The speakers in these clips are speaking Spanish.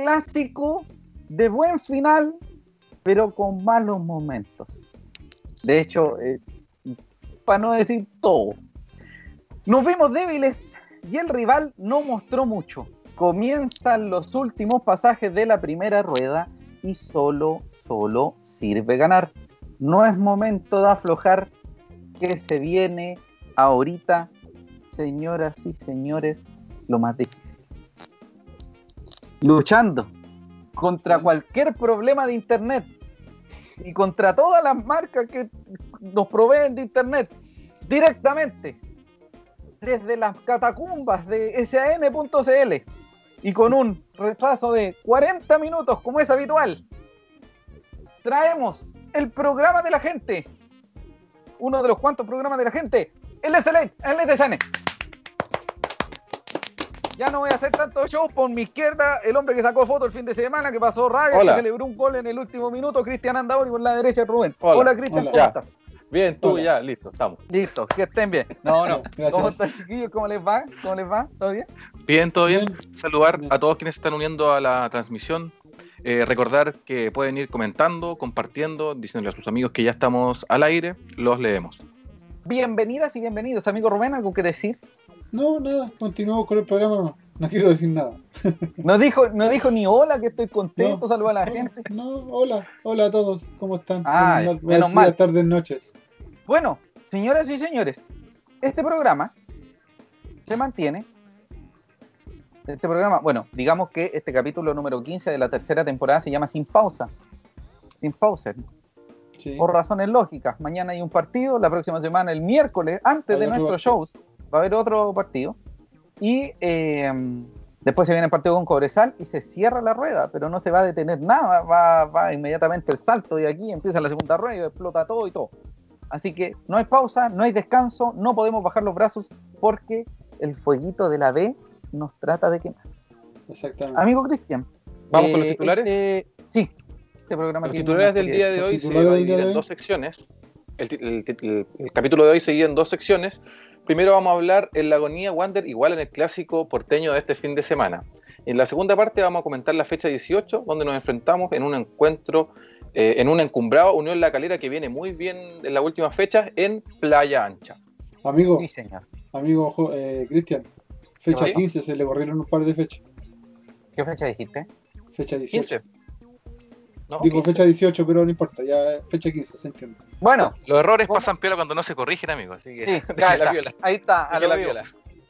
clásico de buen final, pero con malos momentos. De hecho, eh, para no decir todo. Nos vimos débiles y el rival no mostró mucho. Comienzan los últimos pasajes de la primera rueda y solo, solo sirve ganar. No es momento de aflojar que se viene ahorita, señoras y señores, lo más difícil. Luchando contra cualquier problema de Internet y contra todas las marcas que nos proveen de Internet directamente desde las catacumbas de san.cl y con un retraso de 40 minutos como es habitual, traemos el programa de la gente, uno de los cuantos programas de la gente, el SLA, el SN. Ya no voy a hacer tanto show por mi izquierda, el hombre que sacó foto el fin de semana, que pasó rabia, que celebró un gol en el último minuto, Cristian Andador y por la derecha Rubén. Hola, Cristian, ¿cómo estás? Bien, tú ya, listo, estamos. Listo, que estén bien. No, no. ¿Cómo están, chiquillos? ¿Cómo les va? ¿Cómo les va? ¿Todo bien? Bien, todo bien. Saludar a todos quienes se están uniendo a la transmisión. Eh, recordar que pueden ir comentando, compartiendo, diciéndole a sus amigos que ya estamos al aire, los leemos. Bienvenidas y bienvenidos, amigo Rubén, ¿algo que decir? No, nada, continuamos con el programa, no, quiero decir nada. no, dijo, no dijo ni hola, que estoy contento, no, a la gente. No, hola, hola a todos, ¿cómo están? Ah, buenas, buenas tardes, noches. Bueno, señoras y señores, este programa se mantiene. Este programa, bueno, digamos que este capítulo número 15 de la tercera temporada se llama Sin Pausa. Sin pausa. Por razones lógicas. Mañana hay un partido, la próxima semana, el miércoles, antes de nuestros shows, va a haber otro partido. Y eh, después se viene el partido con Cobresal y se cierra la rueda, pero no se va a detener nada. Va, va inmediatamente el salto y aquí empieza la segunda rueda y explota todo y todo. Así que no hay pausa, no hay descanso, no podemos bajar los brazos porque el fueguito de la B nos trata de quemar. Exactamente. Amigo Cristian. ¿Vamos con los titulares? Este, sí. Este programa los titulares del día de hoy se dividen en dos secciones. El, capítulo de hoy se divide en dos secciones. Primero vamos a hablar en la agonía Wander, igual en el clásico porteño de este fin de semana. En la segunda parte vamos a comentar la fecha 18, donde nos enfrentamos en un encuentro eh, en un encumbrado Unión La Calera que viene muy bien en las últimas fechas en Playa Ancha. Amigo, amigo eh, Cristian, fecha 15 se le corrieron un par de fechas. ¿Qué fecha dijiste? Fecha 18. Digo fecha 18, pero no importa, ya fecha 15, se entiende. Bueno, los errores pasan piola cuando no se corrigen, amigo, así que sí, la viola. Ahí está, a la viola.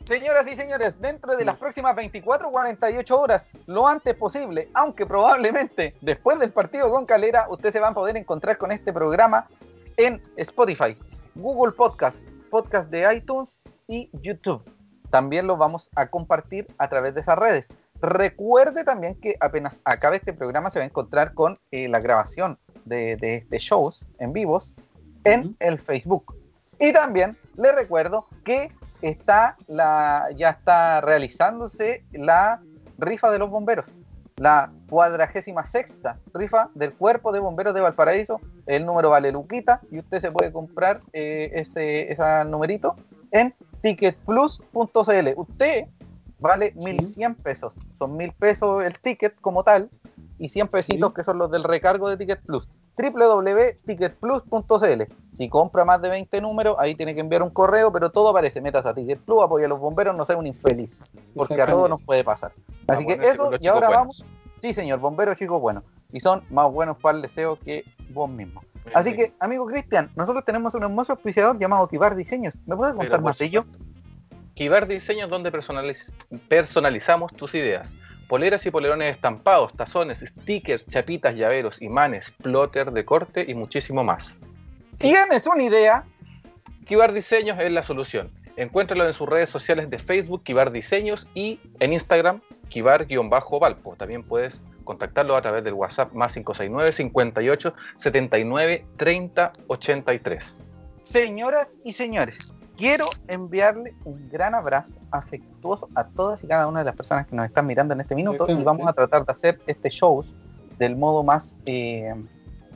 Señoras y señores, dentro de las próximas 24 o 48 horas, lo antes posible, aunque probablemente después del partido con Calera, ustedes se van a poder encontrar con este programa en Spotify, Google Podcast, Podcast de iTunes y YouTube. También lo vamos a compartir a través de esas redes. Recuerde también que apenas acabe este programa se va a encontrar con eh, la grabación de, de, shows en vivos en el Facebook. Y también le recuerdo que está la, ya está realizándose la rifa de los bomberos, la cuadragésima sexta rifa del cuerpo de bomberos de Valparaíso. El número vale Luquita y usted se puede comprar eh, ese, ese numerito en ticketplus.cl. Usted vale 1100 pesos, son 1000 pesos el ticket como tal y 100 pesitos que son los del recargo de Ticket Plus www.ticketplus.cl. Si compra más de 20 números, ahí tiene que enviar un correo, pero todo aparece. Metas a Ticket Plus, apoya a los bomberos, no sea un infeliz, porque a todos nos puede pasar. Así que eso, y ahora vamos. Sí, señor, bomberos chicos buenos. Y son más buenos para el deseo que vos mismo. Así que, amigo Cristian, nosotros tenemos un hermoso auspiciador llamado Kibar Diseños. ¿Me puedes contar más de ello? Kibar Diseños, donde personalizamos tus ideas poleras y polerones estampados, tazones, stickers, chapitas, llaveros, imanes, plotter de corte y muchísimo más. ¿Tienes una idea? Kibar Diseños es la solución. Encuéntralo en sus redes sociales de Facebook, Kibar Diseños, y en Instagram, Kibar-Valpo. También puedes contactarlo a través del WhatsApp más 569 58 79 30 83. Señoras y señores, quiero enviarle un gran abrazo afectuoso a todas y cada una de las personas que nos están mirando en este minuto y vamos a tratar de hacer este show del modo más eh,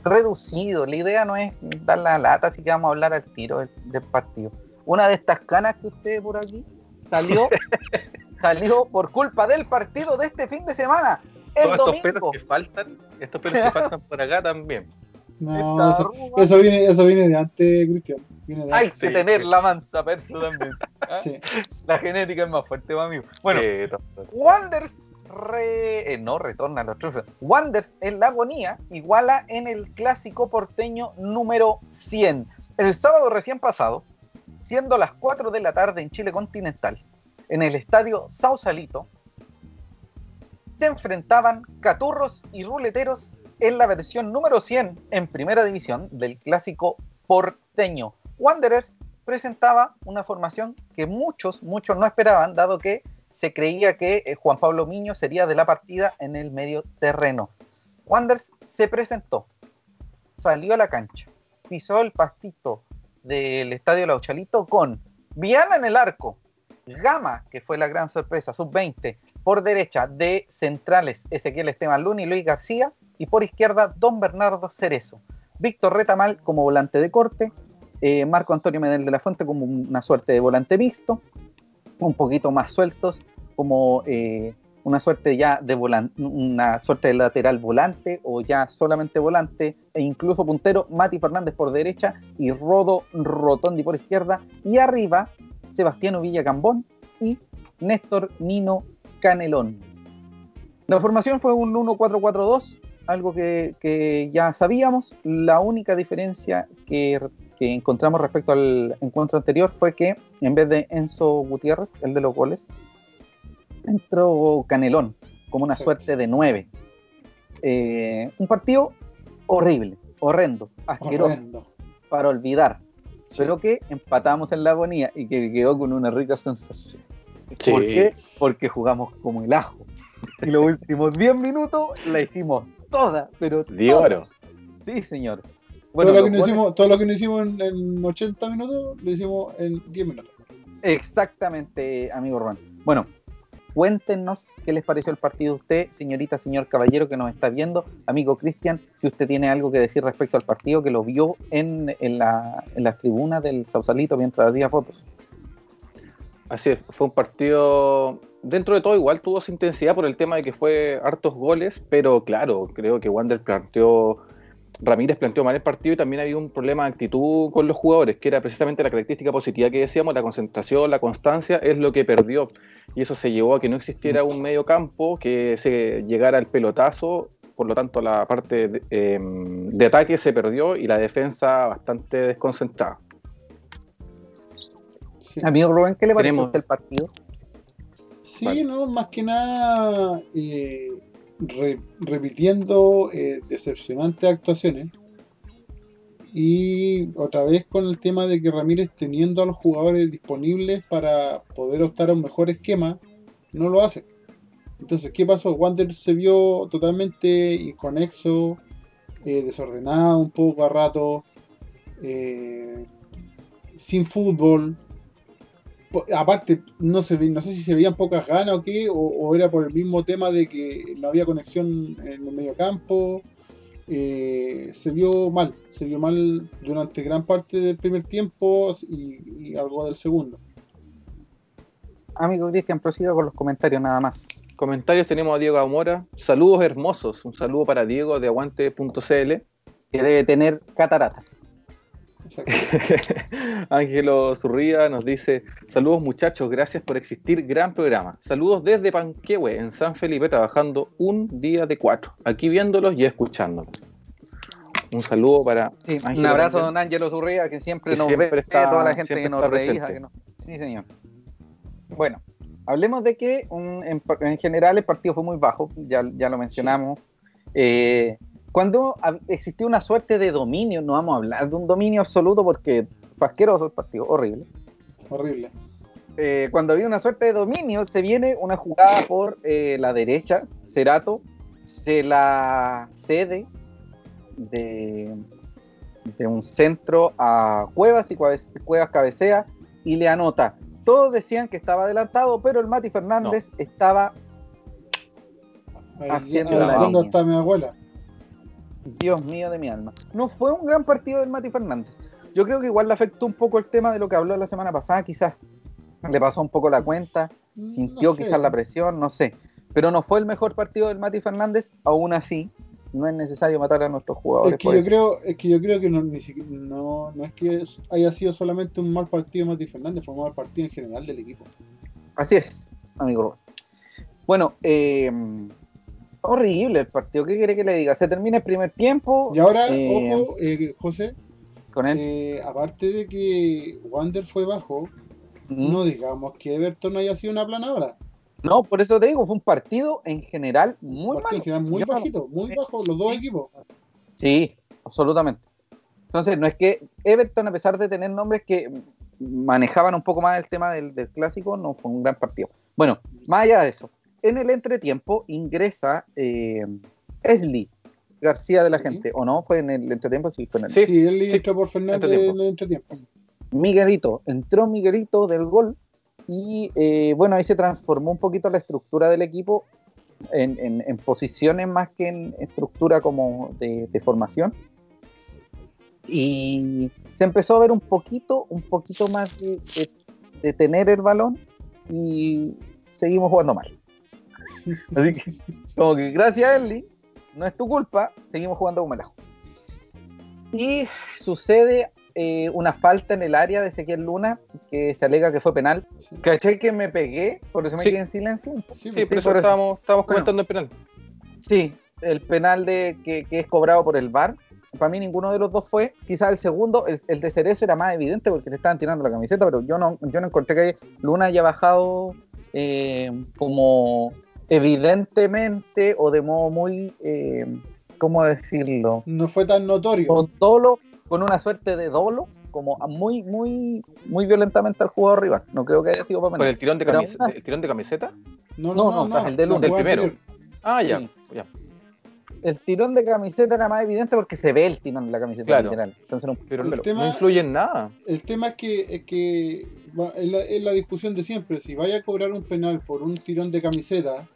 reducido. La idea no es dar la lata, así que vamos a hablar al tiro del, partido. Una de estas canas que usted por aquí salió, salió por culpa del partido de este fin de semana. Todos estos pelos que faltan, estos pelos que faltan por acá también. No, eso, viene, eso viene de antes, Cristian. Hay que tener la mansa perso también. ¿ah? La genética es más fuerte, amigo. Bueno, Wonders eh, no retorna a los trufos. Wonders en la agonía iguala en el clásico porteño número 100. El sábado recién pasado, siendo las 4 de la tarde en Chile continental, en el estadio Sausalito, se enfrentaban caturros y ruleteros en la versión número 100 en primera división del clásico porteño. Wanderers presentaba una formación que muchos, muchos no esperaban, dado que se creía que eh, Juan Pablo Miño sería de la partida en el medio terreno. Wanderers se presentó, salió a la cancha, pisó el pastito del estadio Lauchalito con Viana en el arco, Gama, que fue la gran sorpresa, sub-20, por derecha de centrales Ezequiel Esteban Luna y Luis García, y por izquierda Don Bernardo Cerezo. Víctor Retamal como volante de corte, eh, Marco Antonio Medel de la Fuente como una suerte de volante mixto, un poquito más sueltos, como eh, una suerte ya de volante, una suerte de lateral volante o ya solamente volante, e incluso puntero, Mati Fernández por derecha y Rodo Rotondi por izquierda, y arriba Sebastiano Villacambón y Néstor Nino Canelón. La formación fue un 1-4-4-2, algo que, ya sabíamos. La única diferencia que, encontramos respecto al encuentro anterior fue que en vez de Enzo Gutiérrez, el de los goles, entró Canelón como una suerte de nueve. Eh, un partido horrible, horrendo, asqueroso, para olvidar, pero que empatamos en la agonía y que quedó con una rica sensación. ¿Por qué? Porque jugamos como el ajo. Y los últimos 10 minutos la hicimos toda, pero. De oro. Sí, señor. todo, lo que no hicimos, todo lo que no hicimos en, 80 minutos, lo hicimos en 10 minutos. Exactamente, amigo Juan. Bueno, cuéntenos qué les pareció el partido a usted, señorita, señor caballero que nos está viendo, amigo Cristian, si usted tiene algo que decir respecto al partido, que lo vio en, en, la, en las tribunas del Sausalito mientras hacía fotos. Así es, fue un partido dentro de todo igual tuvo su intensidad por el tema de que fue hartos goles, pero claro, creo que Wander planteó, Ramírez planteó mal el partido y también había un problema de actitud con los jugadores, que era precisamente la característica positiva que decíamos, la concentración, la constancia, es lo que perdió. Y eso se llevó a que no existiera un medio campo, que se llegara el pelotazo, por lo tanto la parte de, em, ataque se perdió y la defensa bastante desconcentrada. Amigo Rubén, ¿qué le pareció el partido? Sí, no, más que nada eh, repitiendo eh, decepcionantes actuaciones. Y otra vez con el tema de que Ramírez teniendo a los jugadores disponibles para poder optar a un mejor esquema, no lo hace. Entonces, ¿qué pasó? Wander se vio totalmente inconexo, eh, desordenado un poco a rato, sin fútbol, aparte, no, se, no sé si se veían pocas ganas o qué, o, era por el mismo tema de que no había conexión en el medio campo. Eh, se vio mal, se vio mal durante gran parte del primer tiempo y, algo del segundo. Amigo Cristian, prosigo con los comentarios nada más. Comentarios tenemos a Diego Amora. Saludos hermosos. Un saludo para Diego de aguante.cl. Que debe tener cataratas. Ángelo Zurría nos dice: Saludos muchachos, gracias por existir, gran programa. Saludos desde Panquehue, en San Felipe, trabajando un día de cuatro, aquí viéndolos y escuchándolos. Un saludo para. un abrazo a don Ángelo Zurría, que siempre nos ve, está, toda la gente que nos. Sí, señor. Bueno, hablemos de que en, general el partido fue muy bajo, ya, ya lo mencionamos. Eh, cuando existió una suerte de dominio, no vamos a hablar de un dominio absoluto porque fue asqueroso el partido, horrible. Horrible. Eh, cuando había una suerte de dominio, se viene una jugada por eh, la derecha, Cerato se la cede de, de un centro a Cuevas y Cuevas cabecea y le anota. Todos decían que estaba adelantado, pero el Mati Fernández estaba haciendo la línea. está mi abuela? Dios mío de mi alma. No fue un gran partido del Mati Fernández. Yo creo que igual le afectó un poco el tema de lo que habló la semana pasada, quizás le pasó un poco la cuenta, sintió quizás la presión, no sé. Pero no fue el mejor partido del Mati Fernández, aún así, no es necesario matar a nuestros jugadores. Es que, yo creo, es que yo creo que no, no, no es que haya sido solamente un mal partido de Mati Fernández, fue un mal partido en general del equipo. Así es, amigo. Bueno, eh, horrible el partido. ¿Qué quiere que le diga? Se termina el primer tiempo. Y ahora, eh, ojo, eh, José. Con él. aparte de que Wander fue bajo, no digamos que Everton haya sido una planadora. No, por eso te digo, fue un partido en general muy malo. En general muy bajito, muy bajo, los dos equipos. Sí, absolutamente. Entonces, no es que Everton, a pesar de tener nombres que manejaban un poco más el tema del, clásico, no fue un gran partido. Bueno, más allá de eso, en el entretiempo ingresa eh, Esli García de la gente, ¿o no? ¿Fue en el entretiempo? Sí, fue en el Sí, sí él entró por Fernández en el entretiempo. Miguelito, entró Miguelito del gol y eh, bueno, ahí se transformó un poquito la estructura del equipo en, posiciones más que en estructura como de, formación. Y se empezó a ver un poquito, un poquito más de, tener el balón y seguimos jugando mal. Así que, como que gracias a Eli, no es tu culpa, seguimos jugando como el ajo. Y sucede eh, una falta en el área de Ezequiel Luna que se alega que fue penal. ¿Caché que me pegué? Por eso me quedé en silencio. Sí, por eso estábamos, comentando el penal. Sí, el penal de que, es cobrado por el VAR. Para mí ninguno de los dos fue. Quizás el segundo, el, de Cerezo era más evidente porque le estaban tirando la camiseta, pero yo no, yo no encontré que Luna haya bajado eh, como evidentemente o de modo muy, eh, ¿cómo decirlo? No fue tan notorio. Con dolo, con una suerte de dolo, como muy, muy, muy violentamente al jugador rival. No creo que haya sido para ¿Con el tirón de, camiseta, el tirón de camiseta? No, no, no, el del, primero. Ah, ya, ya. El tirón de camiseta era más evidente porque se ve el tirón de la camiseta claro. Entonces no, pero no influye en nada. El tema es que, es que es, la, discusión de siempre. Si vaya a cobrar un penal por un tirón de camiseta,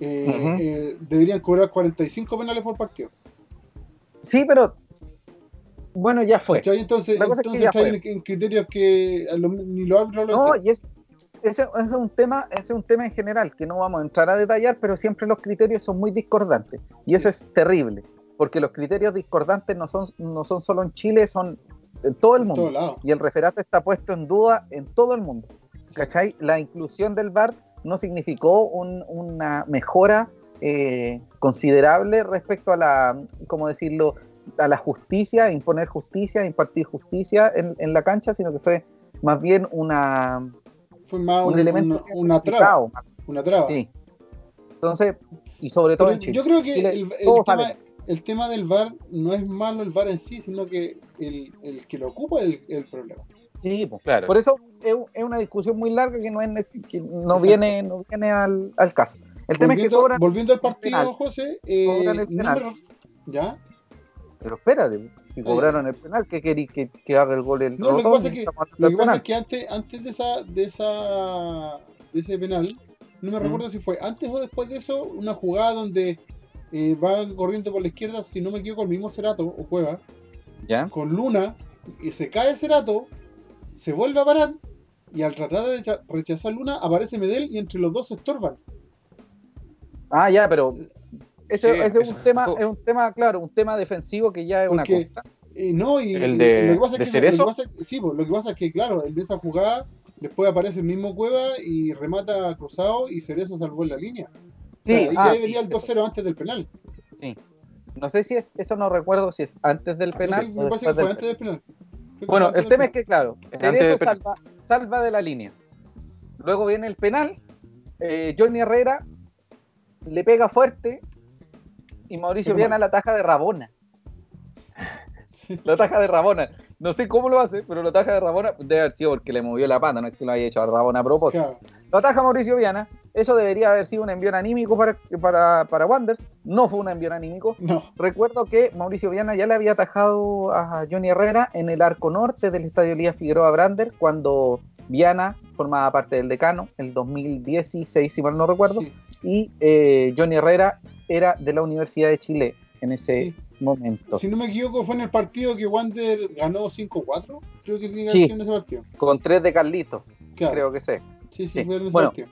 eh, eh, deberían cobrar 45 penales por partido. Sí, pero bueno, ya fue. Entonces, entonces en, en, criterios que ni lo árbitros lo No, y es, ese, es un tema, ese es un tema en general que no vamos a entrar a detallar, pero siempre los criterios son muy discordantes. Y eso es terrible, porque los criterios discordantes no son, no son solo en Chile, son en todo el mundo. Y el referato está puesto en duda en todo el mundo. ¿Cachai? La inclusión del VAR no significó una mejora eh, considerable respecto a la, ¿cómo decirlo?, a la justicia, imponer justicia, impartir justicia en, la cancha, sino que fue más bien una fue más un, elemento una traba, una traba. Sí. Entonces, y sobre todo en Chile. Yo creo que el, el, tema, del VAR no es malo el VAR en sí, sino que el, que lo ocupa es el, problema. Sí, pues, claro. Por eso es, una discusión muy larga que no, es, que no viene, no viene al, al caso. El volviendo, tema es que cobran volviendo al partido, José, eh, ¿ya? Pero espérate, si cobraron el penal, ¿qué queréis que, que, haga el gol el No, lo que pasa es que, lo que, pasa es que antes, antes de esa, de esa de ese penal, no me recuerdo si fue antes o después de eso, una jugada donde eh, va corriendo por la izquierda, si no me equivoco, el mismo Cerato o Cueva, ¿Ya? con Luna, y se cae Cerato, se vuelve a parar, y al tratar de rechazar Luna, aparece Medel y entre los dos se estorban. Ah, ya, pero ese, es un tema, es un tema, claro, un tema defensivo que ya es una costa. Eh, no, y el de, lo que pasa es que, sí, pues, lo que pasa es que, claro, en esa jugada después aparece el mismo Cueva y remata cruzado y Cerezo salvó en la línea. Sí, y ah, ahí venía el 2-0 antes del penal. Sí. No sé si es, eso no recuerdo si es antes del penal. Sí, me parece que fue antes del penal. Bueno, el tema es que, claro, Cerezo salva, salva, de la línea. Luego viene el penal. Eh, Johnny Herrera le pega fuerte y Mauricio Viana la taja de Rabona. La taja de Rabona. No sé cómo lo hace, pero la taja de Rabona debe haber sido porque le movió la pata, no es que lo haya hecho a Rabona a propósito. La taja Mauricio Viana, eso debería haber sido un envío anímico para, para, para Wanders. No fue un envío anímico. No. Recuerdo que Mauricio Viana ya le había atajado a Johnny Herrera en el arco norte del estadio Elías Figueroa Brander cuando Viana formaba parte del decano, el 2016, si mal no recuerdo, y eh, Johnny Herrera era de la Universidad de Chile en ese momento. Si no me equivoco, fue en el partido que Wander ganó 5-4. Creo que tiene sí, en ese partido. Con tres de Carlito. Creo que sé. Sí, sí, fue en ese partido.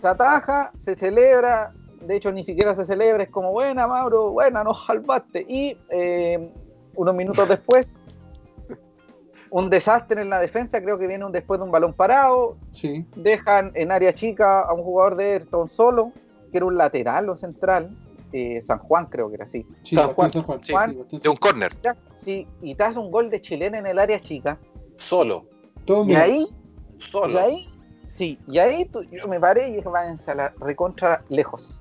Se ataja, se celebra, de hecho ni siquiera se celebra, es como buena, Mauro, buena, nos salvaste. Y eh, unos minutos después, un desastre en la defensa, creo que viene un, después de un balón parado. Sí. Dejan en área chica a un jugador de Everton solo, que era un lateral o central. Eh, San Juan creo que era así. San Juan, de un córner. Sí, y te hace un gol de chilena en el área chica. Solo. y ahí, solo. Y ahí, sí, y ahí yo me paré y dije, váyanse a la recontra lejos.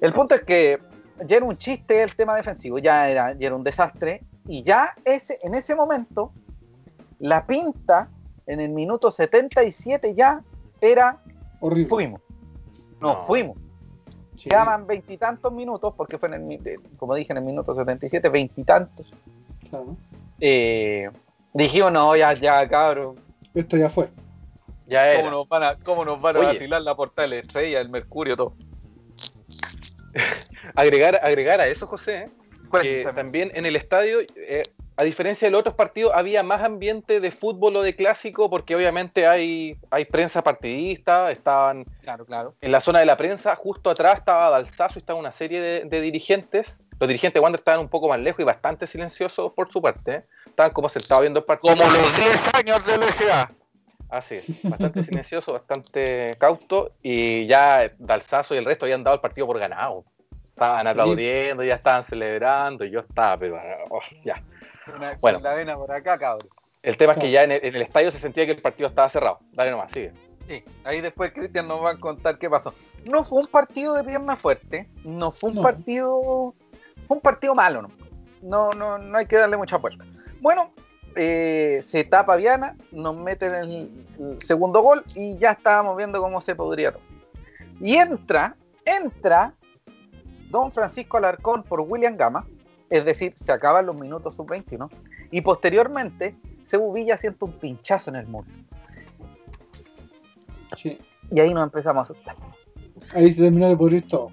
El punto es que ya era un chiste el tema defensivo, ya era, ya era un desastre, y ya ese, en ese momento, la pinta en el minuto 77 ya era horrible. Fuimos. No, fuimos. Quedaban veintitantos minutos, porque fue en el, como dije, en el minuto 77, veintitantos. Eh, dijimos, no, ya, ya, cabrón. Esto ya fue. Ya era. ¿Cómo nos van a, cómo nos van a vacilar la portal estrella, el Mercurio, todo? agregar, agregar a eso, José, que también en el estadio, eh, a diferencia de los otros partidos, había más ambiente de fútbol o de clásico, porque obviamente hay, hay prensa partidista, estaban claro, claro. en la zona de la prensa, justo atrás estaba Balsazo y estaba una serie de, dirigentes. Los dirigentes de Wander estaban un poco más lejos y bastante silenciosos por su parte. ¿eh? Estaban como sentados viendo el partido. Como los 10 años de LSA. Así es, bastante silencioso, bastante cauto, y ya Dalsazo y el resto habían dado el partido por ganado. Estaban aplaudiendo, ya estaban celebrando, y yo estaba, pero oh, ya. bueno, la vena por acá, cabrón. El tema es que ya en el, estadio se sentía que el partido estaba cerrado. Dale nomás, sigue. Sí, ahí después Cristian nos va a contar qué pasó. No fue un partido de pierna fuerte, no fue un partido. Fue un partido malo, ¿no? No, no, no hay que darle mucha vuelta. Bueno, eh, se tapa Viana, nos meten el, el, segundo gol y ya estábamos viendo cómo se podría Y entra, entra Don Francisco Alarcón por William Gama, es decir, se acaban los minutos sub-20, Y posteriormente, se Villa siente un pinchazo en el muro. Y ahí nos empezamos a asustar. Ahí se terminó de pudrir todo.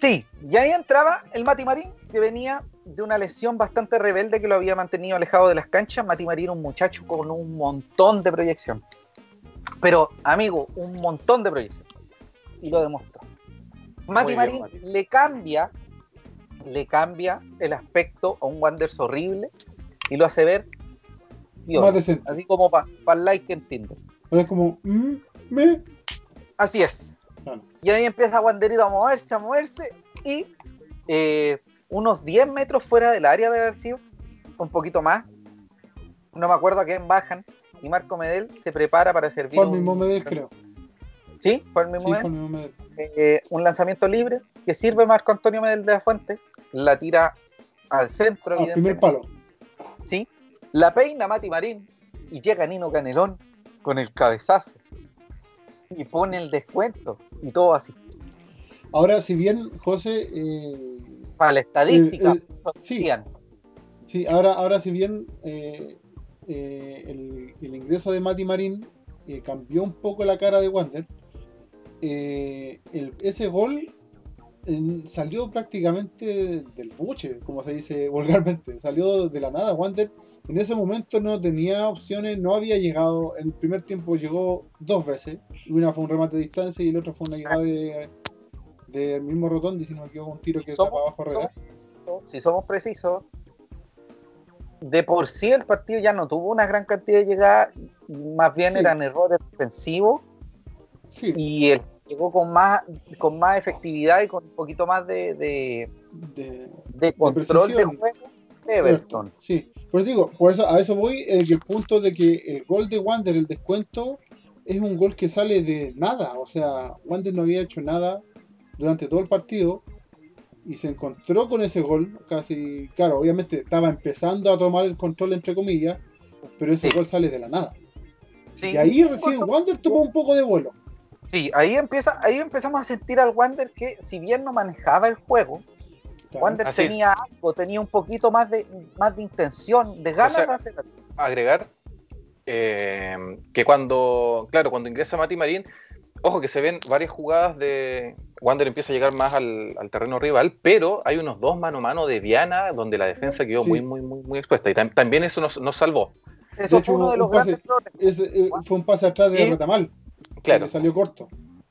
Sí, y ahí entraba el Mati Marín, que venía de una lesión bastante rebelde que lo había mantenido alejado de las canchas. Mati Marín, un muchacho con un montón de proyección. Pero, amigo, un montón de proyección. Y lo demostró. Mati Marín le cambia, le cambia el aspecto a un Wanders horrible y lo hace ver así como para pa like en Tinder. Es como, mm, me. Así es. Y ahí empieza Wanderito a moverse, a moverse y eh, unos 10 metros fuera del área de haber sido, un poquito más, no me acuerdo a quién bajan, y Marco Medel se prepara para servir. Fue el mismo Medel, creo. ¿Sí? ¿Fue el mismo, Medel? Eh, un lanzamiento libre que sirve Marco Antonio Medel de la Fuente, la tira al centro. Al primer palo. Sí. La peina Mati Marín y llega Nino Canelón con el cabezazo y pone el descuento y todo así. Ahora, si bien, José. Eh, Para la estadística, sí, sí, ahora, ahora si bien eh, eh, el, ingreso de Mati Marín cambió un poco la cara de Wander, ese gol salió prácticamente del buche, como se dice vulgarmente. Salió de la nada. Wander en ese momento no tenía opciones, no había llegado. En el primer tiempo llegó dos veces. Una fue un remate de distancia y el otro fue una llegada del de, mismo Rotondi, si no me equivoco, un tiro que estaba abajo Herrera. Si somos precisos, de por sí el partido ya no tuvo una gran cantidad de llegadas, más bien eran errores defensivos. Y él llegó con más, con más efectividad y con un poquito más de, de, de, control de, juego de Everton. Sí, pues digo, por eso, a eso voy, eh, el punto de que el gol de Wander, el descuento, es un gol que sale de nada. O sea, Wander no había hecho nada durante todo el partido y se encontró con ese gol casi, claro, obviamente estaba empezando a tomar el control entre comillas, pero ese gol sale de la nada. Y ahí recién Wander tomó un poco de vuelo. Sí, ahí empieza, ahí empezamos a sentir al Wander que si bien no manejaba el juego, Wander tenía algo, tenía un poquito más de, más de intención, de ganas de hacer Agregar eh, que cuando, claro, cuando ingresa Mati Marín, ojo que se ven varias jugadas de. Wander empieza a llegar más al, terreno rival, pero hay unos dos mano a mano de Viana donde la defensa quedó muy, muy, muy, muy expuesta. Y también eso nos, salvó. Eso fue uno de los grandes eh, fue un pase atrás de Retamal. Claro. salió corto.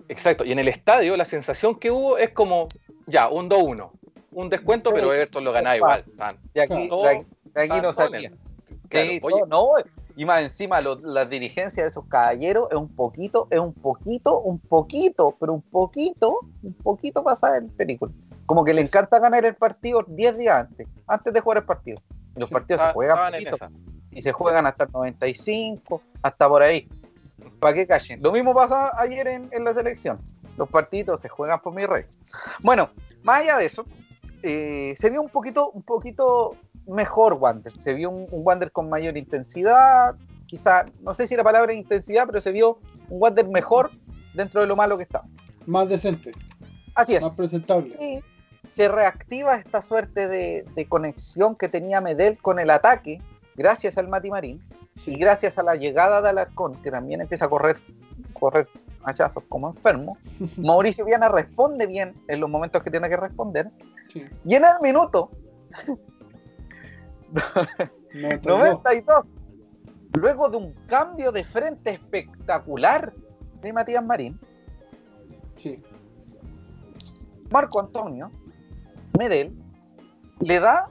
Exacto, y en el estadio la sensación que hubo es como, ya, un 2-1, un descuento, pero Everton lo ganaba igual. Y aquí, aquí no salía. no, y más encima la dirigencia de esos caballeros es un poquito, es un poquito, un poquito, pero un poquito, un poquito pasada el película. Como que le encanta ganar el partido 10 días antes, antes de jugar el partido. los partidos se juegan y se juegan hasta el 95, hasta por ahí. ¿Para qué callen? Lo mismo pasó ayer en, la selección. Los partidos se juegan por mi rey. Bueno, más allá de eso, eh, se vio un poquito, un poquito mejor Wander. Se vio un, Wander con mayor intensidad. Quizá, no sé si la palabra intensidad, pero se vio un Wander mejor dentro de lo malo que estaba. Más decente. Así es. Más presentable. Y se reactiva esta suerte de, de conexión que tenía Medel con el ataque, gracias al Mati Marín y gracias a la llegada de Alarcón, que también empieza a correr, correr como enfermo, Mauricio Viana responde bien en los momentos que tiene que responder. Y en el minuto 92, luego de un cambio de frente espectacular de Matías Marín, Marco Antonio Medel le da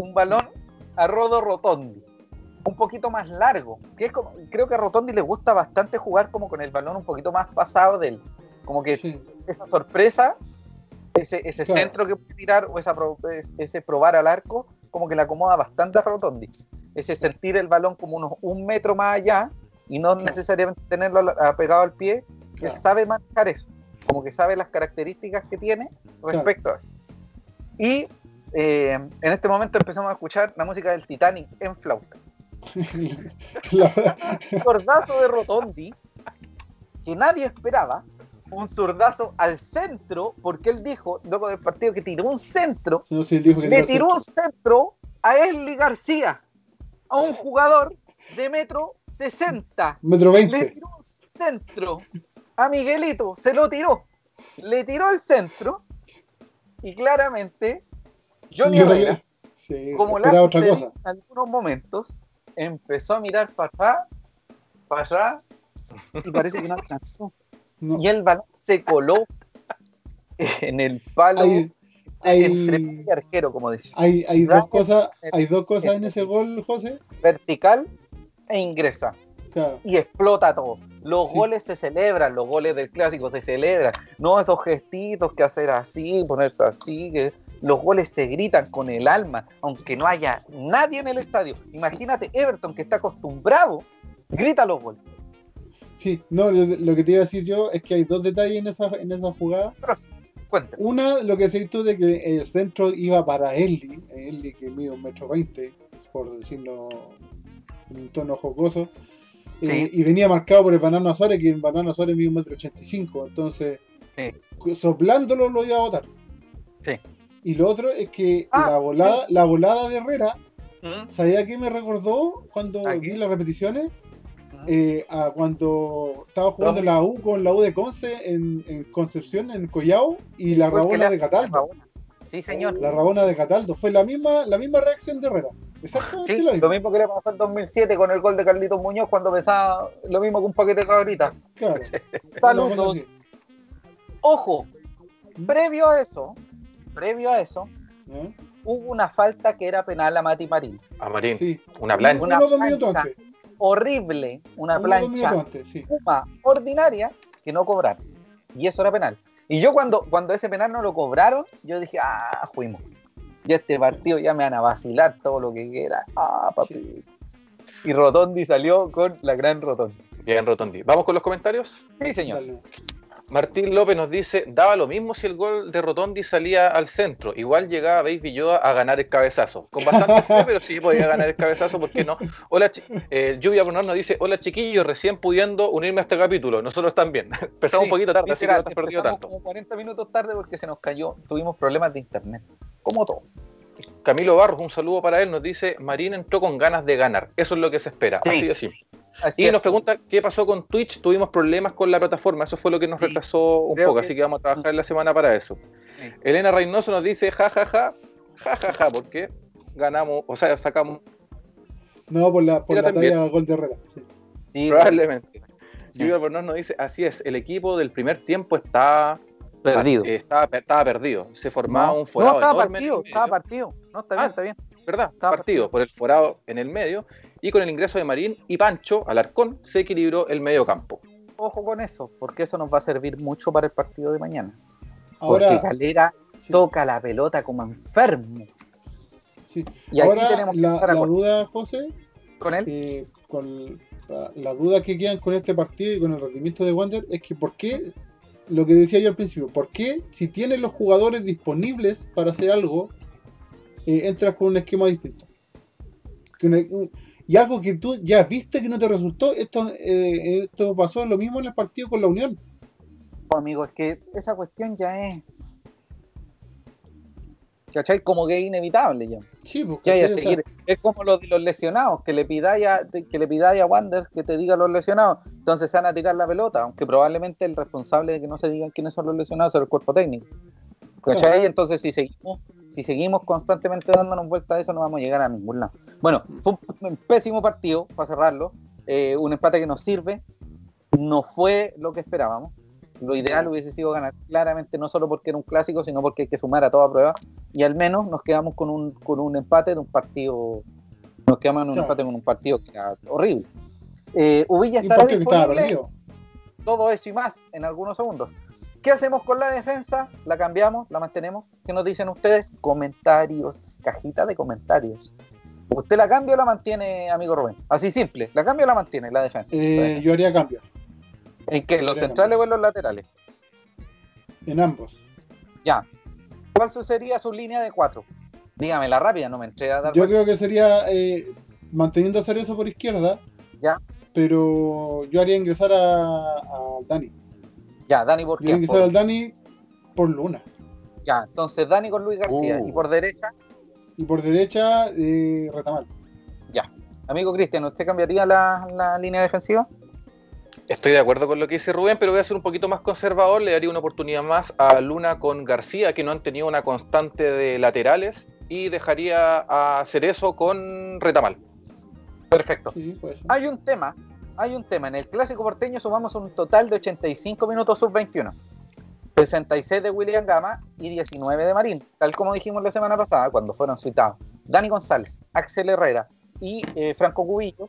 un balón a Rodo Rotondi un poquito más largo. Que es como, creo que a Rotondi le gusta bastante jugar como con el balón un poquito más pasado de él. Como que esa sorpresa, ese, ese centro que puede tirar o esa, ese probar al arco, como que le acomoda bastante a Rotondi. Ese sentir el balón como unos un metro más allá y no necesariamente tenerlo pegado al pie, él sabe manejar eso. Como que sabe las características que tiene respecto a eso. Y eh, en este momento empezamos a escuchar la música del Titanic en flauta. un zurdazo de Rotondi que nadie esperaba. Un zurdazo al centro, porque él dijo, luego del partido, que tiró un centro. le tiró un centro a Esli García, a un jugador de metro 60. Metro 20. Le tiró un centro a Miguelito, se lo tiró. Le tiró el centro y claramente Johnny Herrera, como la otra cosa. en algunos momentos, empezó a mirar para atrás, para allá, y parece que no alcanzó. Y el balón se coló en el palo hay, entre arquero, como decía. Hay, hay dos cosas, hay dos cosas en ese gol, José. Vertical e ingresa. Y explota todo. Los goles se celebran, los goles del clásico se celebran. No esos gestitos que hacer así, ponerse así, que los goles se gritan con el alma, aunque no haya nadie en el estadio. Imagínate Everton, que está acostumbrado, grita los goles. Sí, no, lo, que te iba a decir yo es que hay dos detalles en esa, en esa jugada. Una, lo que decís tú de que el centro iba para Eli, Eli que mide un metro veinte, por decirlo en un tono jocoso, eh, y venía marcado por el Banano Azores, que el Banano Azores mide un metro ochenta y cinco, entonces soplándolo lo iba a botar. Sí. Y lo otro es que ah, la volada, la volada de Herrera, ¿Mm? ¿sabía qué me recordó cuando vi las repeticiones? ¿Mm? Eh, a cuando estaba jugando la U con la U de Conce en, Concepción, en Collao, y la Rabona de Cataldo. Sí, señor. La Rabona de Cataldo. Fue la misma, la misma reacción de Herrera. Exactamente lo, mismo. lo mismo que le pasó en 2007 con el gol de Carlitos Muñoz cuando pensaba lo mismo que un paquete de cabrita. Claro. Saludos. Ojo, ¿Mm? previo a eso, previo a eso, ¿Eh? hubo una falta que era penal a Mati Marín. A Marín, sí. una plancha. Una plancha horrible, una plancha sí. ordinaria que no cobraron. Y eso era penal. Y yo cuando, cuando ese penal no lo cobraron, yo dije, ah, fuimos. Y este partido ya me van a vacilar todo lo que quiera. Ah, papi. Y Rotondi salió con la gran Rotondi. Bien, Rotondi. ¿Vamos con los comentarios? Sí, señor. Martín López nos dice, daba lo mismo si el gol de Rotondi salía al centro. Igual llegaba Beis Villoa a ganar el cabezazo. Con bastante fe, pero sí podía ganar el cabezazo, ¿por qué no? Hola, eh, Lluvia Brunor nos dice, hola chiquillos, recién pudiendo unirme a este capítulo. Nosotros también. Empezamos un poquito tarde, así que no te has perdido tanto. Como 40 minutos tarde porque se nos cayó, tuvimos problemas de internet, como todos. Camilo Barros, un saludo para él, nos dice, Marín entró con ganas de ganar. Eso es lo que se espera. Así de simple y nos pregunta qué pasó con Twitch. Tuvimos problemas con la plataforma, eso fue lo que nos retrasó un poco, así que vamos a trabajar la semana para eso. Elena Reynoso nos dice ja ja ja, ja ja ja, porque ganamos, o sea, sacamos. No, por la, por la talla gol de Herrera. Sí. Probablemente. Silvio Albornoz nos dice, así es, el equipo del primer tiempo está perdido. estaba, estaba, perdido. Se formaba un forado. No, estaba partido, estaba partido. No, está bien, ah, está bien. ¿Verdad? Estaba partido, por el forado en el medio. Y con el ingreso de Marín y Pancho, Alarcón, se equilibró el medio campo. Ojo con eso, porque eso nos va a servir mucho para el partido de mañana. Ahora, porque Calera toca la pelota como enfermo. Sí. Y Ahora, aquí tenemos la, duda, José, con él. Eh, con la, duda que quedan con este partido y con el rendimiento de Wander es que por qué, lo que decía yo al principio, por qué si tienes los jugadores disponibles para hacer algo, eh, entras con un esquema distinto. Y algo que tú ya viste que no te resultó, esto, eh, esto pasó lo mismo en el partido con la Unión. Amigo, es que esa cuestión ya es ¿cachai? Como que es inevitable ya. Sí, pues, Es como lo de los lesionados, que le pidáis a, que le pidáis a Wander que te diga los lesionados, entonces se van a tirar la pelota, aunque probablemente el responsable de que no se digan quiénes son los lesionados es el cuerpo técnico. ¿Cachai? Entonces si seguimos, si seguimos constantemente dándonos vuelta a eso, no vamos a llegar a ningún lado. Bueno, fue un pésimo partido, para cerrarlo, eh, un empate que nos sirve, no fue lo que esperábamos, lo ideal hubiese sido ganar claramente, no solo porque era un clásico, sino porque hay que sumar a toda prueba. Y al menos nos quedamos con un, con un empate de un partido. Nos quedamos en un empate con un partido que era horrible. Eh, Uvilla estará disponible. Todo eso y más en algunos segundos. ¿Qué hacemos con la defensa? ¿La cambiamos? ¿La mantenemos? ¿Qué nos dicen ustedes? Comentarios, cajita de comentarios. ¿Usted la cambia o la mantiene, amigo Rubén? Así simple, ¿la cambia o la mantiene la defensa? Eh, yo haría cambio. ¿En qué? ¿Los centrales o en los laterales? En ambos. Ya. ¿Cuál sería su línea de cuatro? Dígame la rápida, no me entré a dar. Yo creo que sería eh, manteniendo a Cerezo por izquierda. Ya. Pero yo haría ingresar a, Dani. Ya, Dani por qué? ingresar al Dani por Luna. Ya, entonces Dani con Luis García. Uh. ¿Y por derecha? Y por derecha, eh, Retamal. Ya. Amigo Cristian, ¿usted cambiaría la línea defensiva? Estoy de acuerdo con lo que dice Rubén, pero voy a ser un poquito más conservador. Le daría una oportunidad más a Luna con García, que no han tenido una constante de laterales, y dejaría a Cerezo con Retamal. Perfecto. hay un tema, hay un tema. En el clásico porteño sumamos un total de 85 minutos sub-21. 66 de William Gama y 19 de Marín, tal como dijimos la semana pasada cuando fueron citados Dani González, Axel Herrera y eh, Franco Cubillo,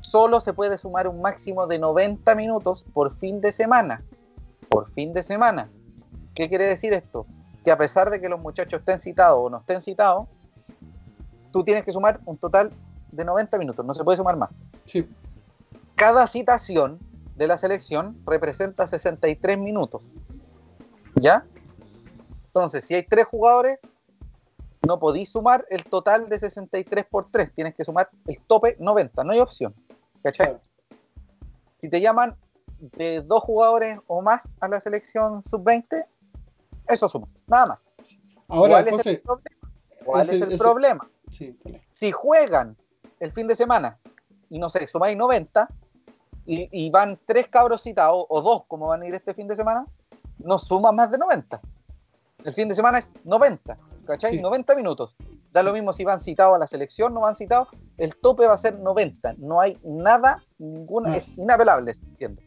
solo se puede sumar un máximo de 90 minutos por fin de semana. Por fin de semana. ¿Qué quiere decir esto? Que a pesar de que los muchachos estén citados o no estén citados, tú tienes que sumar un total de 90 minutos, no se puede sumar más. Sí. Cada citación de la selección representa 63 minutos. ¿Ya? Entonces, si hay tres jugadores, no podéis sumar el total de 63 por 3, tienes que sumar el tope 90, no hay opción. ¿Cachai? Si te llaman de dos jugadores o más a la selección sub-20, eso suma, nada más. Ahora, ¿Cuál es el problema? ¿Cuál es el problema? si juegan el fin de semana y no sé, sumáis 90 y, van tres cabros citados o dos como van a ir este fin de semana, no suma más de 90. El fin de semana es 90, ¿cachai? 90 minutos. Da lo mismo si van citados a la selección, no van citados, el tope va a ser 90. No hay nada, ninguna, es inapelable, entiendo.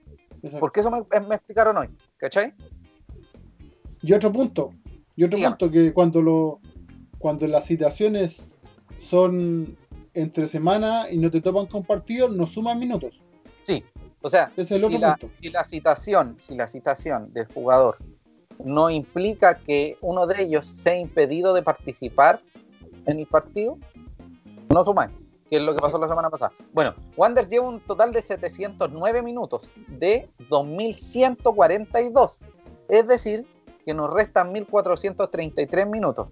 Porque eso me, explicaron hoy, ¿cachai? Y otro punto, y otro punto que cuando lo cuando las citaciones son entre semana y no te topan con partidos, no suman minutos. Sí, o sea, es el otro si. La, si la citación, si la citación del jugador no implica que uno de ellos sea impedido de participar en el partido, no suman, que es lo que pasó la semana pasada. Bueno, Wanderers lleva un total de 709 minutos de 2142, es decir, que nos restan 1433 minutos.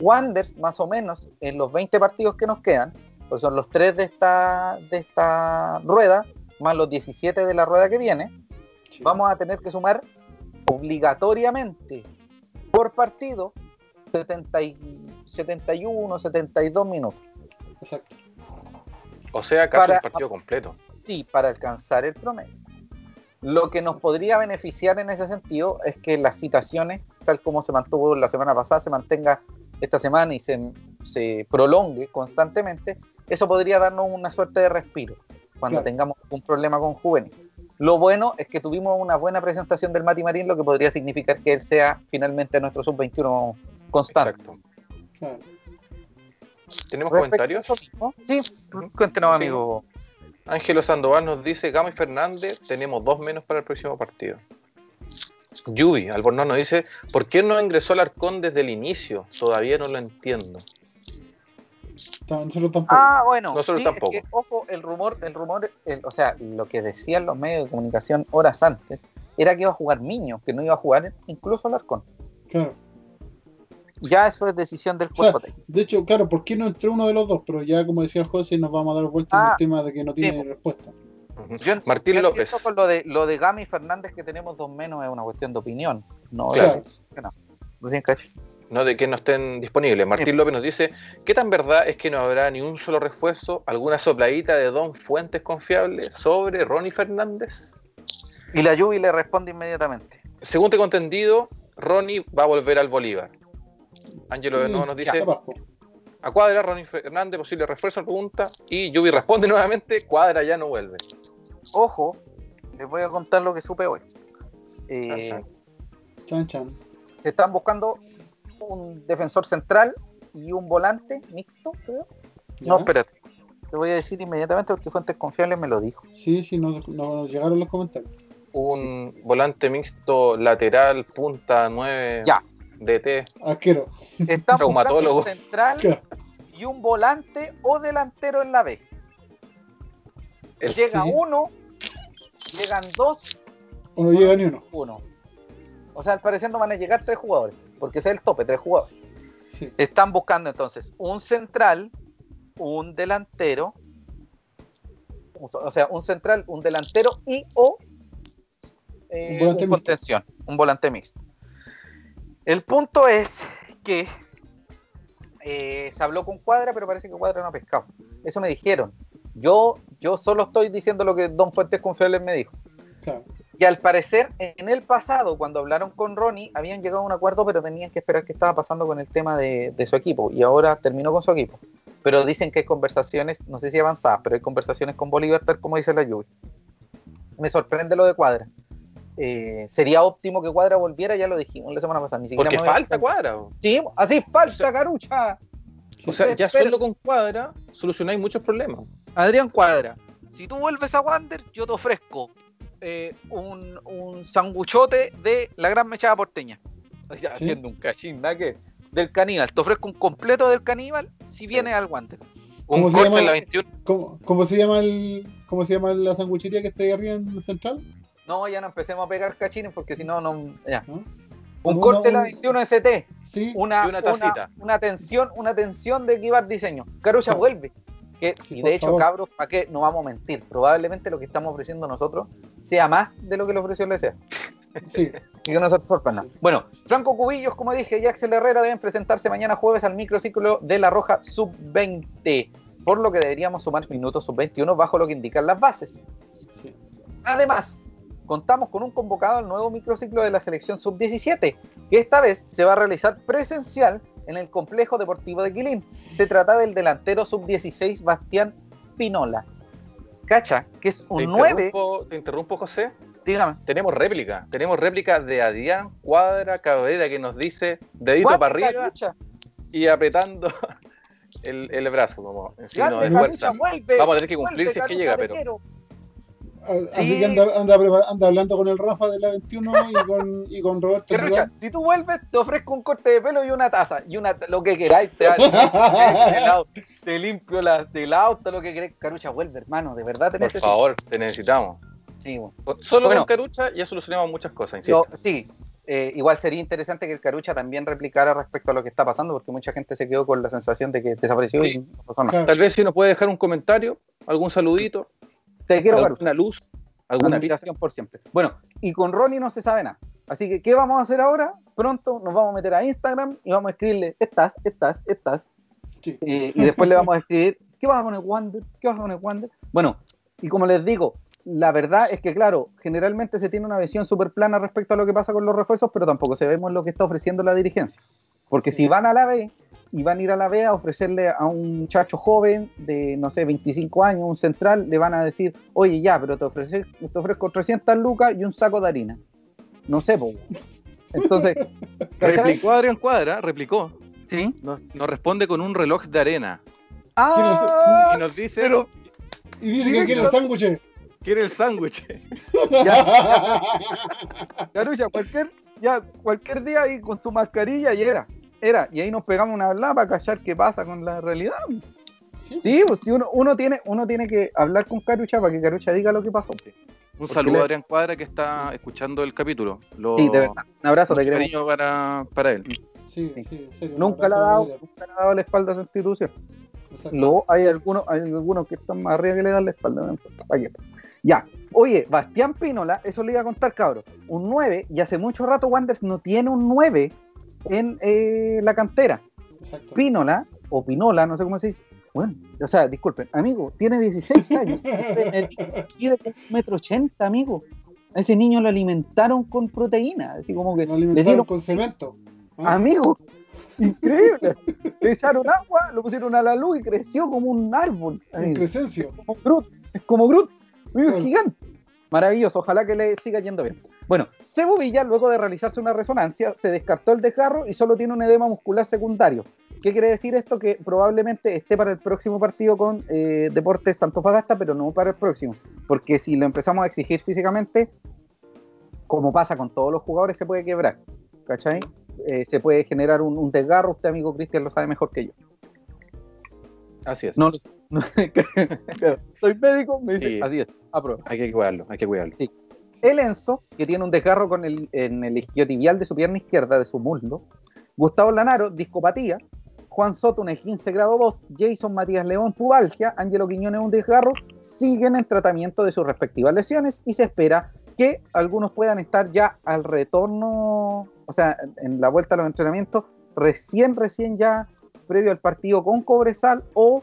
Wanderers, más o menos, en los 20 partidos que nos quedan, pues son los 3 de esta, de esta rueda, más los 17 de la rueda que viene, vamos a tener que sumar obligatoriamente por partido 70 71, 72 minutos. Exacto. O sea, casi un partido completo. Sí, para alcanzar el promedio. Lo que nos podría beneficiar en ese sentido es que las citaciones, tal como se mantuvo la semana pasada, se mantenga esta semana y se, se prolongue constantemente. Eso podría darnos una suerte de respiro cuando tengamos un problema con juvenil. Lo bueno es que tuvimos una buena presentación del Mati Marín, lo que podría significar que él sea finalmente nuestro sub-21 constante. Exacto. ¿Tenemos comentarios? Sí, cuéntenos, amigo. Ángelo Sandoval nos dice, Gama y Fernández, tenemos dos menos para el próximo partido. Yubi, Albornoz nos dice, ¿por qué no ingresó Arcón desde el inicio? Todavía no lo entiendo. Nosotros tampoco. Ah, bueno, Nosotros tampoco. ojo, el rumor, el rumor, o sea, lo que decían los medios de comunicación horas antes, era que iba a jugar Miño, que no iba a jugar incluso Alarcón. Claro. Ya eso es decisión del cuerpo De hecho, claro, ¿por qué no entró uno de los dos? Pero ya, como decía José, nos vamos a dar vuelta en el ah, tema de que no tiene respuesta. Martín López. lo de, lo de Gami Fernández que tenemos dos menos es una cuestión de opinión. No, claro. no. No de que no estén disponibles. Martín López nos dice, ¿qué tan verdad es que no habrá ni un solo refuerzo, alguna sopladita de Don Fuentes confiable sobre Ronnie Fernández? Y la Yubi le responde inmediatamente. Según tengo entendido, Ronnie va a volver al Bolívar. Ángelo de nuevo nos dice, a Cuadra, Ronnie Fernández, posible refuerzo, pregunta. Y Yubi responde nuevamente, Cuadra ya no vuelve. Ojo, les voy a contar lo que supe hoy. Eh, chan, chan se están buscando un defensor central y un volante mixto, creo. No, espérate. Te voy a decir inmediatamente porque Fuentes Confiables me lo dijo. Sí, sí, nos no llegaron los comentarios. Un volante mixto lateral, punta 9 ya. DT. Arquero. Están buscando un central y un volante o delantero en la B. Llega uno, llegan dos. O no llega ni uno. Uno. O sea, al parecer no van a llegar tres jugadores, porque ese es el tope, tres jugadores. Están buscando entonces un central, un delantero, o sea, un central, un delantero y o eh, un, volante contención, un volante mixto. El punto es que eh, se habló con Cuadra, pero parece que Cuadra no ha pescado. Eso me dijeron. Yo, yo solo estoy diciendo lo que Don Fuentes Confiables me dijo. Claro. Y al parecer, en el pasado, cuando hablaron con Ronnie, habían llegado a un acuerdo, pero tenían que esperar qué estaba pasando con el tema de, su equipo. Y ahora terminó con su equipo. Pero dicen que hay conversaciones, no sé si avanzadas, pero hay conversaciones con Bolívar, como dice la lluvia. Me sorprende lo de Cuadra. Eh, sería óptimo que Cuadra volviera, ya lo dijimos la semana pasada. Ni Porque falta Cuadra. Sí, así falta, Carucha. O sea, ya solo con Cuadra solucionáis muchos problemas. Adrián Cuadra, si tú vuelves a Wander, yo te ofrezco eh, un, un sanguchote de la gran mechada porteña. Haciendo un cachín, que Del caníbal. Te ofrezco un completo del caníbal si vienes al guante. ¿Cómo se, llama, la 21. ¿cómo, se llama el, ¿Cómo se llama la sanguchería que está ahí arriba en el central? No, ya no empecemos a pegar cachines porque si no, no. Ya. Un corte de la 21 ST. Sí. Una, una tacita. Una, tensión, una tensión de Kibar Diseño. Carucha vuelve. Que, y de hecho, cabros, ¿para qué? No vamos a mentir. Probablemente lo que estamos ofreciendo nosotros sea más de lo que le ofreció el desea. Sí. y que no se sorprenda. Bueno, Franco Cubillos, como dije, y Axel Herrera deben presentarse mañana jueves al microciclo de la Roja Sub-20, por lo que deberíamos sumar minutos Sub-21 bajo lo que indican las bases. Sí. Además, contamos con un convocado al nuevo microciclo de la selección Sub-17, que esta vez se va a realizar presencial en el complejo deportivo de Quilín. Se trata del delantero sub-16 Bastián Pinola. Cacha, que es un 9. Te interrumpo, José. Dígame. Tenemos réplica. Tenemos réplica de Adrián Cuadra Cabrera que nos dice dedito para arriba y apretando el, el brazo como en signo de fuerza. Vamos a tener que cumplir si es que llega, pero. Así que anda, anda, anda, hablando con el Rafa de la 21 y con, y con Roberto. si tú vuelves, te ofrezco un corte de pelo y una taza. Y una lo que queráis. Te, te, limpio la, del auto, lo que queráis. Carucha, vuelve, hermano. De verdad te Por favor, te necesitamos. Sí, bueno. Solo con Carucha ya solucionamos muchas cosas. sí, eh, igual sería interesante que el Carucha también replicara respecto a lo que está pasando, porque mucha gente se quedó con la sensación de que desapareció y no pasó nada. Tal vez si nos puede dejar un comentario, algún saludito. Te quiero ver una luz, alguna invitación por siempre. Bueno, y con Ronnie no se sabe nada. Así que, ¿qué vamos a hacer ahora? Pronto nos vamos a meter a Instagram y vamos a escribirle, estás, estás, estás. Eh, y después le vamos a escribir, ¿qué vas a poner Wander? ¿Qué vas a poner Wander? Bueno, y como les digo, la verdad es que, claro, generalmente se tiene una visión súper plana respecto a lo que pasa con los refuerzos, pero tampoco sabemos lo que está ofreciendo la dirigencia. Porque si van a la B, y van a ir a la vea a ofrecerle a un muchacho joven de, no sé, 25 años, un central, le van a decir, oye, ya, pero te, ofrece, te ofrezco 300 lucas y un saco de harina. No sé, po. Entonces, replicó Adrián Cuadra, replicó. Sí. Nos, responde con un reloj de arena. Ah, y nos dice. Pero, y dice que quiere el sándwich. Quiere el sándwich. Carucha, cualquier, ya, cualquier día ahí con su mascarilla y era. Era. Y ahí nos pegamos una hablada para callar qué pasa con la realidad. Sí, pues si uno, uno, tiene, uno tiene que hablar con Carucha para que Carucha diga lo que pasó. Un saludo a Adrián Cuadra que está escuchando el capítulo. sí, de verdad. Un abrazo, te cariño para, para él. Sí, sí, en serio. Nunca le, ha dado, nunca le ha dado la espalda a su institución. Luego hay algunos, hay algunos que están más arriba que le dan la espalda. Ya. Oye, Bastián Pínola, eso le iba a contar, cabros. Un 9, y hace mucho rato Wanders no tiene un 9 en eh, la cantera. Exacto. Pínola, o Pinola, no sé cómo se dice. Bueno, o sea, disculpen, amigo, tiene 16 años. Mide metro ochenta, amigo. A ese niño lo alimentaron con proteína, así como que. Lo alimentaron con cemento. ¿Ah? Amigo, increíble. Le echaron agua, lo pusieron a la luz y creció como un árbol. En crecencia. Es como Groot, es como Groot, es gigante. Maravilloso, ojalá que le siga yendo bien. Bueno, Cebu Villa, luego de realizarse una resonancia, se descartó el desgarro y solo tiene un edema muscular secundario. ¿Qué quiere decir esto? Que probablemente esté para el próximo partido con eh, Deportes Fagasta, pero no para el próximo. Porque si lo empezamos a exigir físicamente, como pasa con todos los jugadores, se puede quebrar. ¿Cachai? Eh, se puede generar un, desgarro. Usted, amigo Cristian, lo sabe mejor que yo. Así es. No, soy médico, me dice, así es. Hay que cuidarlo, hay que cuidarlo. Sí. El Enzo, que tiene un desgarro con el, en el isquiotibial de su pierna izquierda, de su muslo. Gustavo Lanaro, discopatía. Juan Soto, un 15 grado 2, Jason Matías León, pubalgia, Ángelo Quiñones, un desgarro, siguen en tratamiento de sus respectivas lesiones y se espera que algunos puedan estar ya al retorno, o sea, en la vuelta a los entrenamientos, recién, recién ya previo al partido con Cobresal o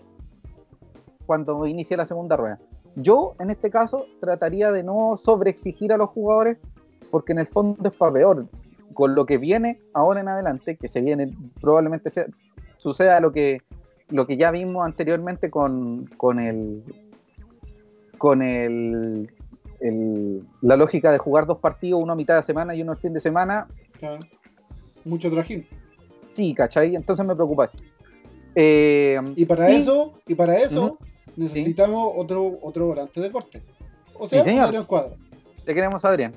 cuando inicie la segunda rueda. Yo, en este caso, trataría de no sobreexigir a los jugadores, porque en el fondo es para peor. Con lo que viene ahora en adelante, que se viene, probablemente sea, suceda lo que, lo que ya vimos anteriormente con, con el con el, la lógica de jugar dos partidos, uno a mitad de semana y uno al fin de semana. Mucho trajín. Sí, ¿cachai? Entonces me preocupa. Eh, y para eso, y para eso necesitamos otro, otro volante de corte. O sea, Adrián Cuadra. Te queremos, Adrián.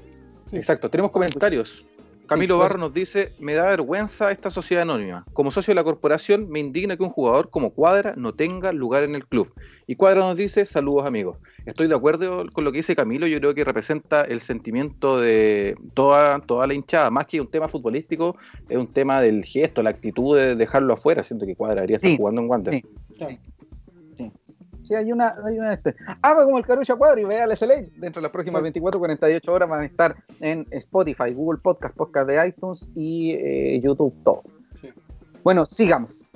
Exacto, tenemos comentarios. Camilo Barro nos dice, me da vergüenza esta sociedad anónima. Como socio de la corporación, me indigna que un jugador como Cuadra no tenga lugar en el club. Y Cuadra nos dice, saludos amigos. Estoy de acuerdo con lo que dice Camilo, yo creo que representa el sentimiento de toda, toda la hinchada, más que un tema futbolístico, es un tema del gesto, la actitud de dejarlo afuera, siento que Cuadra debería estar jugando en guantes. Sí hay una, hay una este. Haga como el Carucha Cuadro y vea el SLA. Dentro de las próximas 24 48 horas van a estar en Spotify, Google Podcast, Podcast de iTunes y eh, YouTube todo. Bueno, sigamos.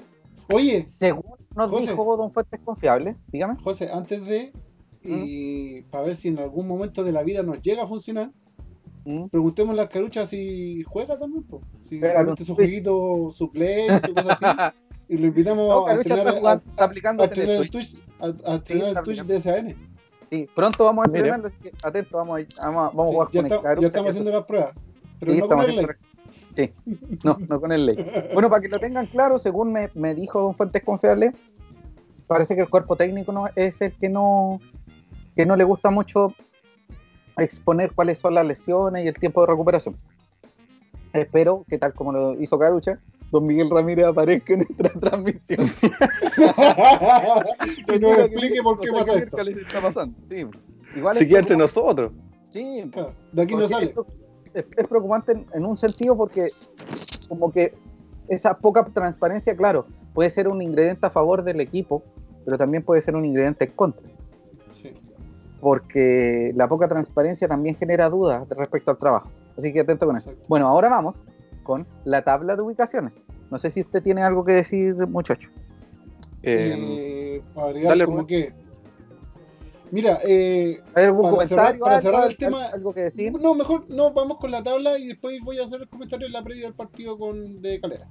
Oye, según nos dijo Don Fuentes Confiable, dígame. José, antes de, y para ver si en algún momento de la vida nos llega a funcionar, preguntemos a las caruchas si juega también, si realmente su jueguito, su play, su cosa así. y lo invitamos a, entrenar, aplicando a, el Twitch, a, el Twitch de SAN. Sí, pronto vamos a entrenar, atento, vamos a, vamos, vamos a jugar ya con el Ya estamos haciendo las pruebas, pero no con el ley. Sí, no, no con el ley. Bueno, para que lo tengan claro, según me, me dijo Don Fuentes Confiable, parece que el cuerpo técnico no, es el que no, que no le gusta mucho exponer cuáles son las lesiones y el tiempo de recuperación. Espero que tal como lo hizo Carucha, don Miguel Ramírez aparezca en nuestra transmisión. que nos explique por qué pasa esto. está pasando. Sí. Igual si quiere entre nosotros. Sí, de aquí no sale. Es, preocupante en, un sentido porque como que esa poca transparencia, claro, puede ser un ingrediente a favor del equipo, pero también puede ser un ingrediente en contra. Sí. Porque la poca transparencia también genera dudas respecto al trabajo. Así que atento con eso. Bueno, ahora vamos con la tabla de ubicaciones. No sé si usted tiene algo que decir, muchacho. Eh, eh como que. Mira, eh, para, cerrar, para cerrar el tema. ¿Algo que decir? No, mejor no, vamos con la tabla y después voy a hacer el comentario en la previa del partido con, de Calera.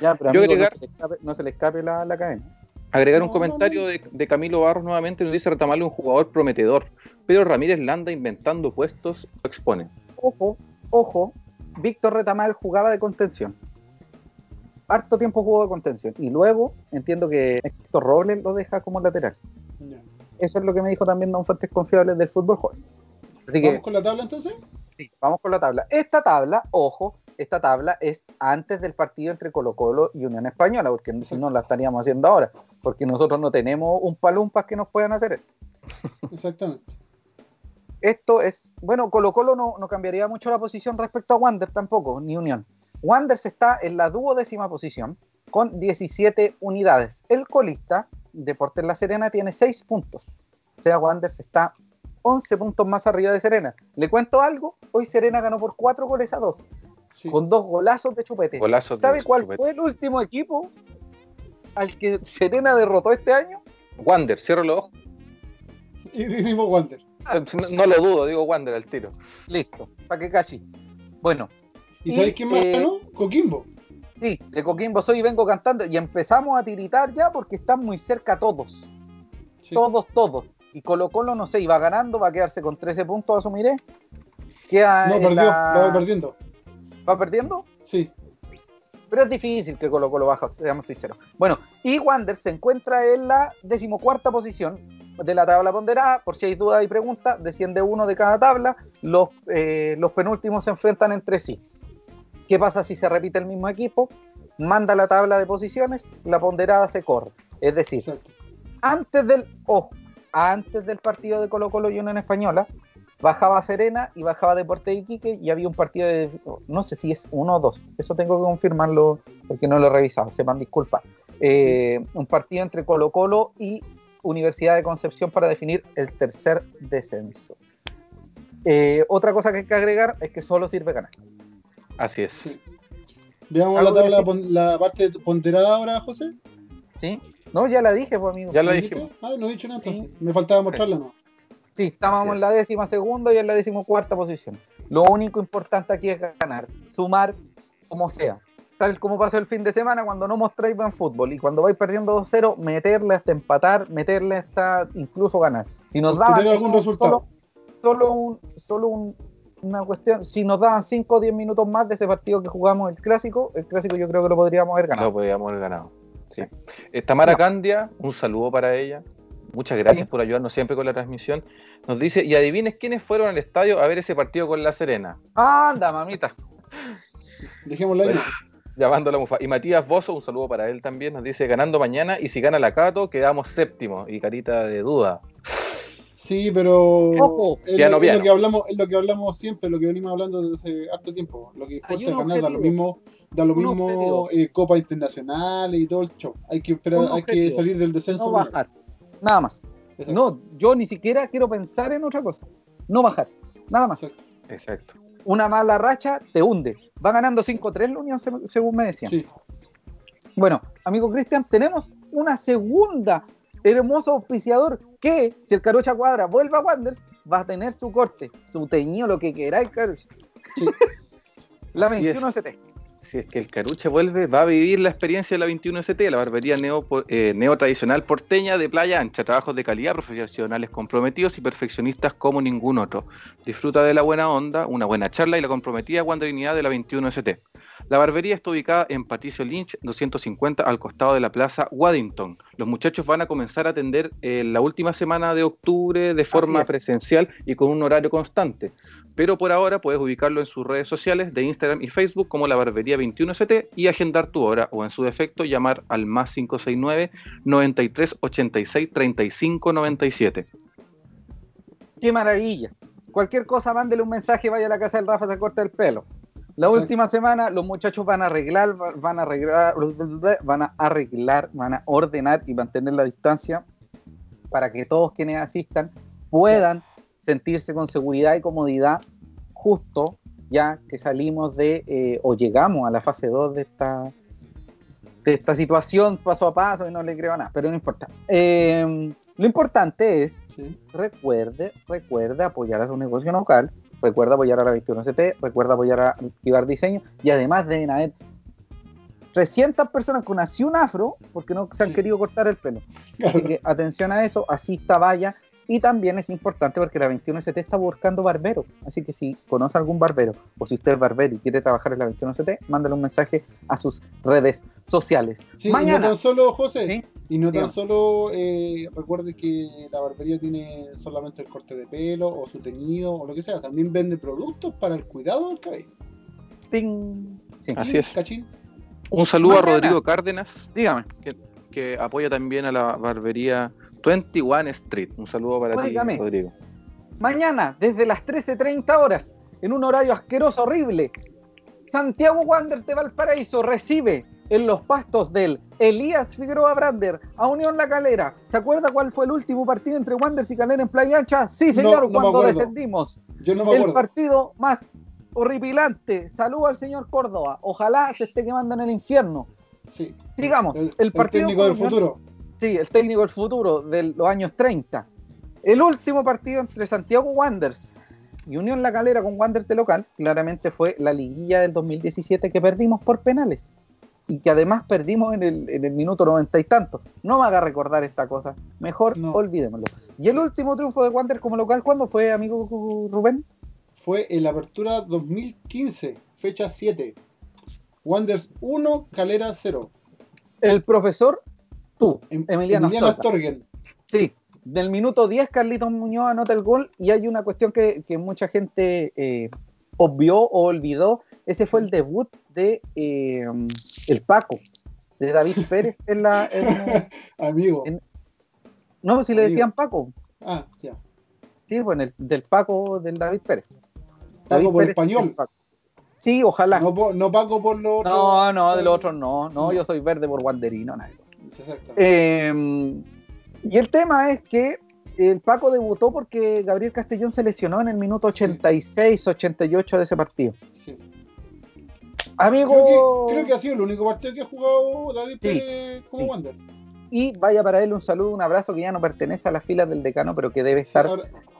Ya, pero Yo agregar... no, se le escape, la, cadena. Agregar un comentario de, Camilo Barros nuevamente nos dice retamarle un jugador prometedor. Pedro Ramírez Landa inventando puestos lo expone. Ojo, ojo, Víctor Retamal jugaba de contención. Harto tiempo jugó de contención. Y luego entiendo que Héctor Robles lo deja como lateral. Eso es lo que me dijo también Don Fuentes Confiables del fútbol joven. ¿Vamos con la tabla entonces? Sí, vamos con la tabla. Esta tabla, ojo, esta tabla es antes del partido entre Colo Colo y Unión Española, porque si no la estaríamos haciendo ahora, porque nosotros no tenemos un palumpas que nos puedan hacer esto. Exactamente. Esto es, bueno, Colo Colo no, no cambiaría mucho la posición respecto a Wander tampoco, ni Unión. Wander está en la duodécima posición con 17 unidades. El colista, Deportes La Serena, tiene 6 puntos. O sea, Wander está 11 puntos más arriba de Serena. ¿Le cuento algo? Hoy Serena ganó por 4 goles a 2. Con dos golazos de chupete. ¿Sabe cuál fue el último equipo al que Serena derrotó este año? Wander, cierro los ojos. Y decimos Wander. Ah, no, lo dudo, digo Wander al tiro. Listo, para que casi. Bueno. ¿Y, sabéis quién más ganó? Eh, Coquimbo. Sí, de Coquimbo soy y vengo cantando. Y empezamos a tiritar ya porque están muy cerca todos. Todos, todos. Y Colo Colo, no sé, iba ganando, va a quedarse con 13 puntos, asumiré. no, perdió, va perdiendo. ¿Va perdiendo? Sí. Pero es difícil que Colo Colo baja, seamos sinceros. Bueno, y Wander se encuentra en la decimocuarta posición de la tabla ponderada, por si hay dudas y preguntas, desciende uno de cada tabla, los, eh, los penúltimos se enfrentan entre sí. ¿Qué pasa si se repite el mismo equipo? Manda la tabla de posiciones, la ponderada se corre. Es decir, antes del, ojo, antes del partido de Colo Colo y Unión Española, bajaba Serena y bajaba Deporte de Iquique y había un partido de, no sé si es uno o dos, eso tengo que confirmarlo porque no lo he revisado, sepan disculpa. Eh, un partido entre Colo Colo y Universidad de Concepción para definir el tercer descenso. Eh, otra cosa que hay que agregar es que solo sirve ganar. Así es. Veamos la tabla, la parte ponderada ahora, José. Sí. No, ya la dije, pues, amigo. Ya la dijimos. Ah, no he dicho nada, entonces. Me faltaba mostrarla, ¿no? Sí, estábamos en la décima segunda y en la décima cuarta posición. Lo único importante aquí es ganar, sumar como sea. Tal como pasó el fin de semana cuando no mostráis buen fútbol y cuando vais perdiendo 2-0, meterle hasta empatar, meterle hasta incluso ganar. Si nos daban algún resultado. Solo, un, solo una cuestión, si nos daban 5 o 10 minutos más de ese partido que jugamos el clásico, el clásico yo creo que lo podríamos haber ganado. Lo podríamos haber ganado. Sí. Tamara Candia, un saludo para ella. Muchas gracias por ayudarnos siempre con la transmisión. Nos dice, y adivines quiénes fueron al estadio a ver ese partido con La Serena. Anda, mamita. Dejémoslo ahí. Llamando a la mufa. Y Matías Bozo, un saludo para él también, nos dice, ganando mañana y si gana la Cato, quedamos séptimo. Y carita de duda. Sí, pero es, lo, que hablamos, es lo que hablamos siempre, lo que venimos hablando desde hace harto tiempo. Lo que importa es ganar, da lo mismo, da lo mismo eh, Copa Internacional y todo el show. Hay que esperar, hay que salir del descenso. No bajar, nada más. No, yo ni siquiera quiero pensar en otra cosa. No bajar, nada más. Exacto. Una mala racha te hunde. Va ganando 5-3 la Unión, según me decían. Sí. Bueno, amigo Cristian, tenemos una segunda hermoso auspiciador que, si el Carucha Cuadra vuelve a Wanderers, va a tener su corte, su teñido, lo que queráis, Carucha. la 21ST. Si es que el Carucha vuelve, va a vivir la experiencia de la 21ST, la barbería neo, eh, tradicional porteña de playa ancha, trabajos de calidad, profesionales comprometidos y perfeccionistas como ningún otro. Disfruta de la buena onda, una buena charla y la comprometida guanderinidad de la 21ST. La barbería está ubicada en Patricio Lynch 250 al costado de la plaza Waddington. Los muchachos van a comenzar a atender eh, la última semana de octubre de forma presencial y con un horario constante. Pero por ahora puedes ubicarlo en sus redes sociales de Instagram y Facebook como la barbería 21ST y agendar tu hora o en su defecto llamar al más 569 93 86 35 97. Qué maravilla. Cualquier cosa, mándele un mensaje, vaya a la casa del Rafa, se corta el pelo. La última semana los muchachos van a arreglar, van a arreglar, van a arreglar, van a ordenar y mantener la distancia para que todos quienes asistan puedan sentirse con seguridad y comodidad justo ya que salimos de eh, o llegamos a la fase 2 de esta de esta situación paso a paso y no le creo nada, pero no importa. Em, lo importante es, recuerde, recuerde apoyar a su negocio local, Recuerda apoyar a la 21CT, recuerda apoyar a Activar Diseño y además deben haber 300 personas con así un afro porque no se han querido cortar el pelo. Así que atención a eso, así está vaya. Y también es importante porque la 21ST está buscando barbero. Así que si conoce algún barbero o si usted es barbero y quiere trabajar en la 21ST, mándale un mensaje a sus redes sociales. Sí, y no tan solo, José, y no tan solo eh, recuerde que la barbería tiene solamente el corte de pelo o su teñido o lo que sea. También vende productos para el cuidado del cabello. Sí, Así es. Un saludo a Rodrigo Cárdenas. Dígame. Que, que apoya también a la barbería 21 Street. Un saludo para ti, Rodrigo. Mañana, desde las 13.30 horas, en un horario asqueroso, horrible, Santiago Wander de Valparaíso recibe en los pastos del Elías Figueroa Brander a Unión La Calera. ¿Se acuerda cuál fue el último partido entre Wanderers y Calera en Playa Ancha? Sí, señor, cuando descendimos. Yo no me el partido más horripilante. Saludo al señor Córdoba. Ojalá se esté quemando en el infierno. Sí. Digamos, el, partido. técnico del futuro. Sí, el técnico del futuro de los años 30. El último partido entre Santiago Wanderers y Unión La Calera con Wanderers de local, claramente fue la liguilla del 2017 que perdimos por penales. Y que además perdimos en el, minuto noventa y tanto. No me haga recordar esta cosa. Mejor olvidémoslo. Y el último triunfo de Wanderers como local, ¿cuándo fue, amigo Rubén? Fue en la apertura 2015, fecha 7. Wanderers 1, Calera 0. El profesor Tú, em, Emiliano, Emiliano Sí, del minuto 10 Carlitos Muñoz anota el gol y hay una cuestión que, mucha gente eh, obvió o olvidó. Ese fue el debut de eh, el Paco, de David Pérez en la... Amigo. no, si le decían Paco. Ah, ya. Sí, bueno, el, del Paco del David Pérez. Paco por español. Sí, ojalá. No, Paco por lo otro. No, no, de lo otro no. No, yo soy verde por Wanderino, nadie. Em, y el tema es que el Paco debutó porque Gabriel Castellón se lesionó en el minuto 86, 88 de ese partido. Sí. Amigo. Creo que, ha sido el único partido que ha jugado David Pérez como Wander. Y vaya para él un saludo, un abrazo que ya no pertenece a las filas del decano, pero que debe estar.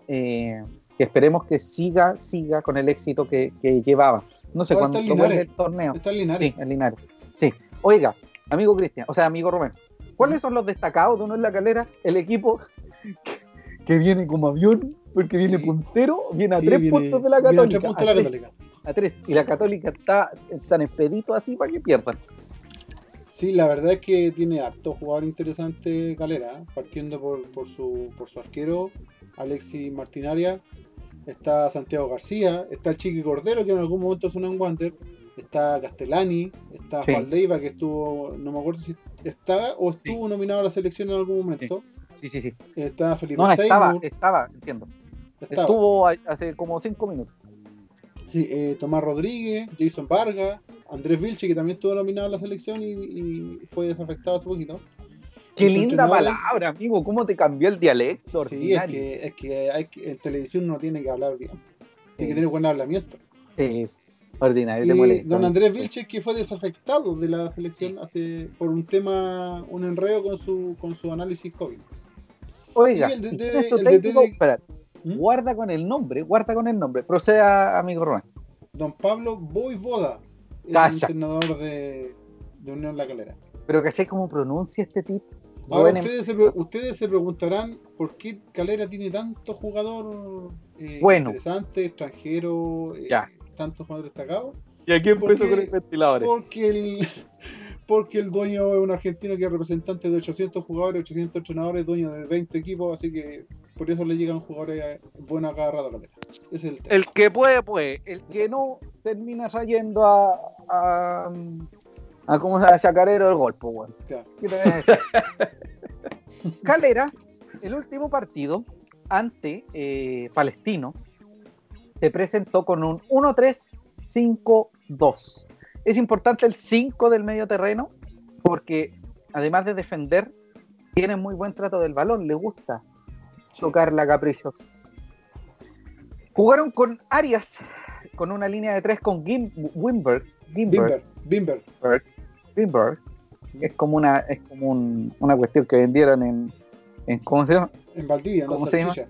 Eh, que esperemos que siga, siga con el éxito que, llevaba. No sé cuándo el torneo. Está en Linares. Sí, en Linares. Sí. Oiga, amigo Cristian, o sea, amigo Romero, ¿cuáles son los destacados de uno en la calera? El equipo que, viene como avión, porque viene puntero, viene a tres puntos de la Católica. A, la Católica. a tres. Y la Católica está tan expedito así para que pierdan. Sí, la verdad es que tiene harto jugador interesante Calera, partiendo por, por, su, por su arquero, Alexis Martinaria, está Santiago García, está el Chiqui Cordero, que en algún momento sonó en Wander, está Castellani, está Juan Leiva, que estuvo, no me acuerdo si estaba o estuvo nominado a la selección en algún momento. Sí, sí, sí. Está Felipe no, estaba, estaba, entiendo. Estuvo hace como cinco minutos. Sí, eh, Tomás Rodríguez, Jason Vargas, Andrés Vilche, que también estuvo nominado a la selección y, fue desafectado hace poquito. Qué linda palabra, amigo. ¿Cómo te cambió el dialecto? Sí, es que, es que, hay que en televisión uno tiene que hablar bien. Tiene que tener buen hablamiento. Sí. Ordinario, y don Andrés Vilches que fue desafectado de la selección hace por un tema, un enredo con su con su análisis COVID. Oiga, el ¿Mm? guarda con el nombre, guarda con el nombre. Proceda, amigo Román. Don Pablo Boivoda, el entrenador de, de, Unión La Calera. Pero ¿cachai cómo pronuncia este tipo? Ahora ustedes se, ustedes se, preguntarán por qué Calera tiene tanto jugador eh, interesante, extranjero, eh, tantos jugadores destacados. Y aquí empezó con el ventiladores. Porque el, porque el dueño es un argentino que es representante de 800 jugadores, 800 entrenadores, dueño de 20 equipos, así que por eso le llegan jugadores buenos a cada rato. Es el, el que puede, puede. El que no termina trayendo a, a, a ¿cómo se llama? Chacarero del golpe, bueno. Calera, el último partido ante eh, Palestino, se presentó con un 1-3-5-2. Es importante el 5 del medio terreno porque además de defender, tiene muy buen trato del balón, le gusta tocar la capricho. Jugaron con Arias, con una línea de 3 con Gim, Wimberg. Gimberg. Bimberg. Bimberg. Es como una, es como una cuestión que vendieron en, en ¿cómo se llama? En Valdivia, en la salchicha.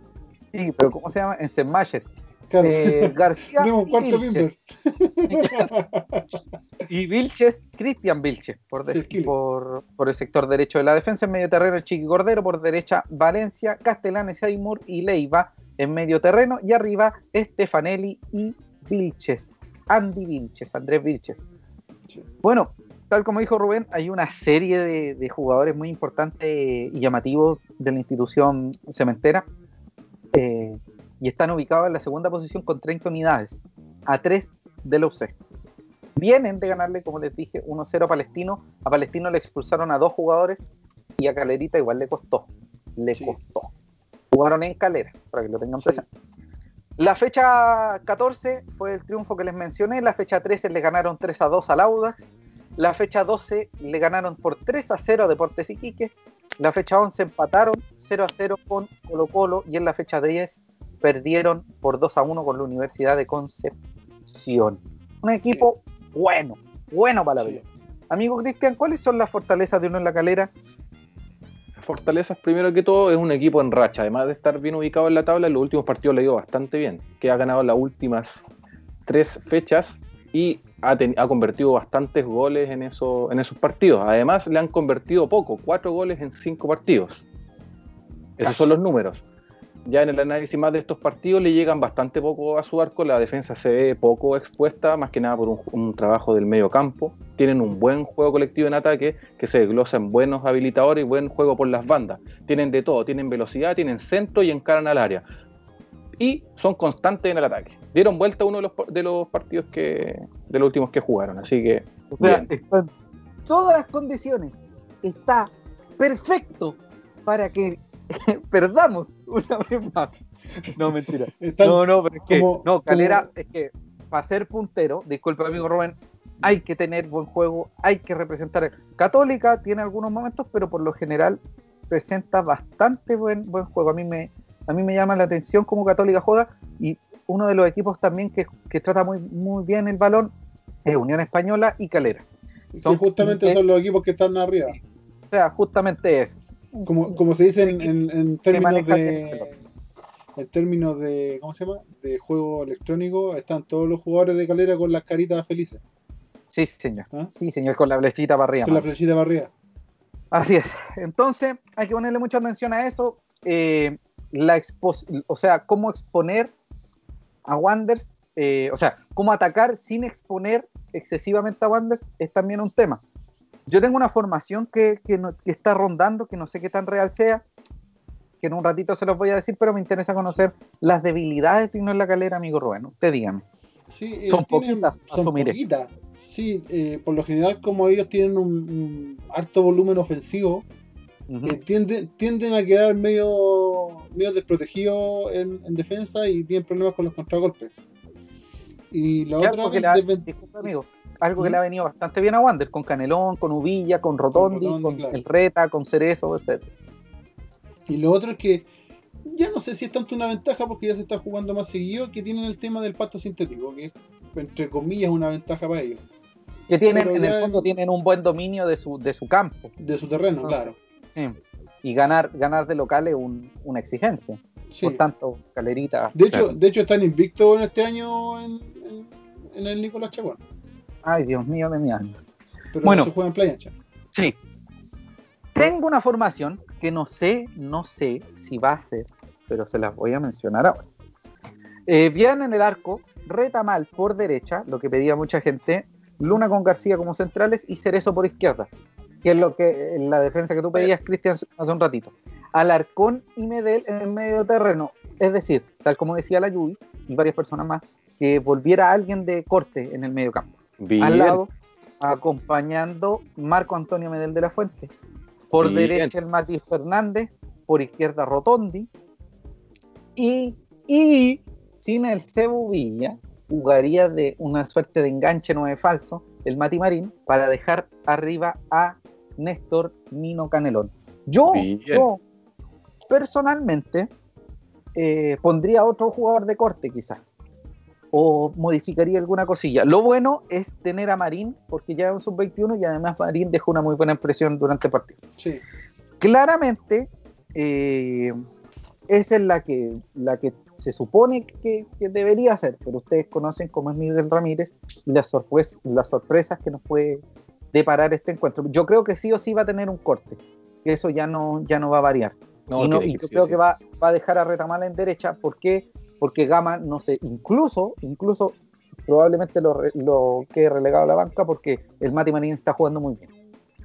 Sí, pero ¿cómo se llama? En Eh, García. un cuarto. Y Vilches, Cristian Vilches, por, por, el sector derecho de la defensa, en medio terreno Chiqui Cordero, por derecha Valencia, Castellanes, Seymour y Leiva en medio terreno, y arriba Stefanelli y Vilches, Andy Vilches, Andrés Vilches. Bueno, tal como dijo Rubén, hay una serie de, jugadores muy importantes y llamativos de la institución cementera y están ubicados en la segunda posición con 30 unidades, a 3 del UC. Vienen de ganarle, como les dije, 1-0 a Palestino. A Palestino le expulsaron a dos jugadores y a Calerita igual le costó. Le costó. Jugaron en Calera, para que lo tengan presente. La fecha 14 fue el triunfo que les mencioné. La fecha 13 le ganaron 3 a 2 al Audax. La fecha 12 le ganaron por 3 a 0 a Deportes Iquique. La fecha 11 empataron 0 a 0 con Colo Colo. Y en la fecha 10 perdieron por 2 a 1 con la Universidad de Concepción. Un equipo bueno, bueno para la vida. Amigo Cristian, ¿cuáles son las fortalezas de uno en la calera? fortalezas, primero que todo, es un equipo en racha. Además de estar bien ubicado en la tabla, en los últimos partidos le ha ido bastante bien. Que ha ganado las últimas tres fechas y ha, convertido bastantes goles en, eso, en esos partidos. Además, le han convertido poco, cuatro goles en cinco partidos. Esos son los números ya en el análisis más de estos partidos le llegan bastante poco a su arco, la defensa se ve poco expuesta, más que nada por un, trabajo del medio campo. Tienen un buen juego colectivo en ataque que se desglosa en buenos habilitadores y buen juego por las bandas. Tienen de todo, tienen velocidad, tienen centro y encaran al área. Y son constantes en el ataque. Dieron vuelta uno de los, de los partidos que de los últimos que jugaron, así que todas las condiciones. Está perfecto para que perdamos una vez más. No, mentira. no, no, pero es que, no, Calera, es que para ser puntero, disculpe amigo Rubén, hay que tener buen juego, hay que representar. Católica tiene algunos momentos, pero por lo general presenta bastante buen, buen juego. A mí me, a mí me llama la atención cómo Católica juega y uno de los equipos también que, trata muy, muy bien el balón es Unión Española y Calera. Son, justamente son los equipos que están arriba. O sea, justamente es como, como se dice en, términos de en términos de ¿cómo se llama? de juego electrónico están todos los jugadores de calera con las caritas felices. Sí señor. ¿Ah? sí señor con la flechita para arriba con la flechita para arriba. Así es. Entonces hay que ponerle mucha atención a eso. Eh, la o sea cómo exponer a Wanders eh, o sea cómo atacar sin exponer excesivamente a Wanders es también un tema yo tengo una formación que, está rondando, que no sé qué tan real sea, que en un ratito se los voy a decir, pero me interesa conocer las debilidades de en la calera, amigo Rubén. Usted dígame. Sí, eh, son poquitas, son poquitas. Sí, eh, por lo general, como ellos tienen un, alto volumen ofensivo, eh, tienden, a quedar medio, medio desprotegidos en, defensa y tienen problemas con los contragolpes. Y la otra. amigo algo que le ha venido bastante bien a Wander, con Canelón, con Uvilla, con Rotondi, con, el Reta, con Cerezo, etc. Y lo otro es que ya no sé si es tanto una ventaja porque ya se está jugando más seguido que tienen el tema del pasto sintético, que es entre comillas una ventaja para ellos. Que tienen, en el fondo tienen un buen dominio de su, de su campo. De su terreno, claro. Y ganar, ganar de local es una exigencia. Por tanto, calerita. De hecho, de hecho están invictos en este año en, el Nicolás Chaguán. Ay, Dios mío de mi alma. Pero bueno, se juega en playa, Sí. Tengo una formación que no sé, no sé si va a ser, pero se las voy a mencionar ahora. Eh, en el arco, Retamal por derecha, lo que pedía mucha gente, Luna con García como centrales y Cerezo por izquierda, que es lo que la defensa que tú pedías, Cristian, hace un ratito. Alarcón y Medel en el medio terreno, es decir, tal como decía la Yubi y varias personas más, que volviera alguien de corte en el medio campo. Al lado, acompañando Marco Antonio Medel de la Fuente. Por derecha el Matías Fernández, por izquierda Rotondi. Y, y sin el Cebu Villa, jugaría de una suerte de enganche nueve falso, el Mati Marín, para dejar arriba a Néstor Nino Canelón. Yo, yo personalmente, eh, pondría otro jugador de corte quizás o modificaría alguna cosilla. Lo bueno es tener a Marín, porque ya es un sub-21 y además Marín dejó una muy buena impresión durante el partido. Sí. Claramente, eh, esa es la que, la que se supone que, debería ser, pero ustedes conocen cómo es Miguel Ramírez y las, las sorpresas que nos puede deparar este encuentro. Yo creo que sí o sí va a tener un corte, que eso ya no, ya no va a variar. y, yo creo que va, va, a dejar a Retamal en derecha, ¿por qué? Porque Gama, no sé, incluso, incluso probablemente lo, lo quede relegado a la banca porque el Mati Marín está jugando muy bien.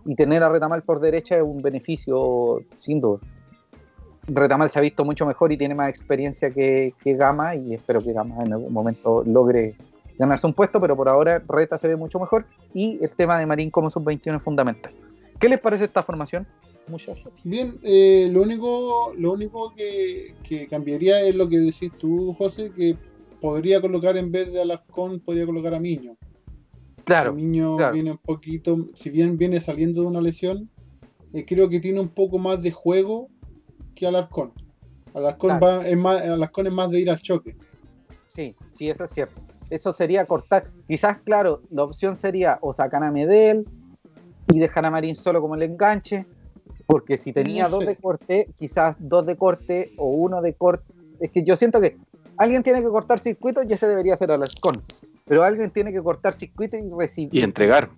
Y tener a Retamal por derecha es un beneficio sin duda. Retamal se ha visto mucho mejor y tiene más experiencia que, Gama y espero que Gama en algún momento logre ganarse un puesto, pero por ahora Reta se ve mucho mejor y el tema de Marín como sub-21 es fundamental. ¿Qué les parece esta formación? Muchachos. Bien, eh, lo único, lo único que, cambiaría es lo que decís tú, José, que podría colocar en vez de Alarcón, podría colocar a Miño. Claro. Miño viene un poquito, si bien viene saliendo de una lesión, eh, creo que tiene un poco más de juego que Alarcón. Alarcón, es más, Alarcón es más de ir al choque. Sí, sí, eso es cierto. Eso sería cortar. Quizás, claro, la opción sería o sacar a Medel y dejar a Marín solo como el enganche, porque si tenía dos de corte, quizás dos de corte o uno de corte. Es que yo siento que alguien tiene que cortar circuito y ese debería ser Alarcón. Pero alguien tiene que cortar circuito y recibir. Y entregar.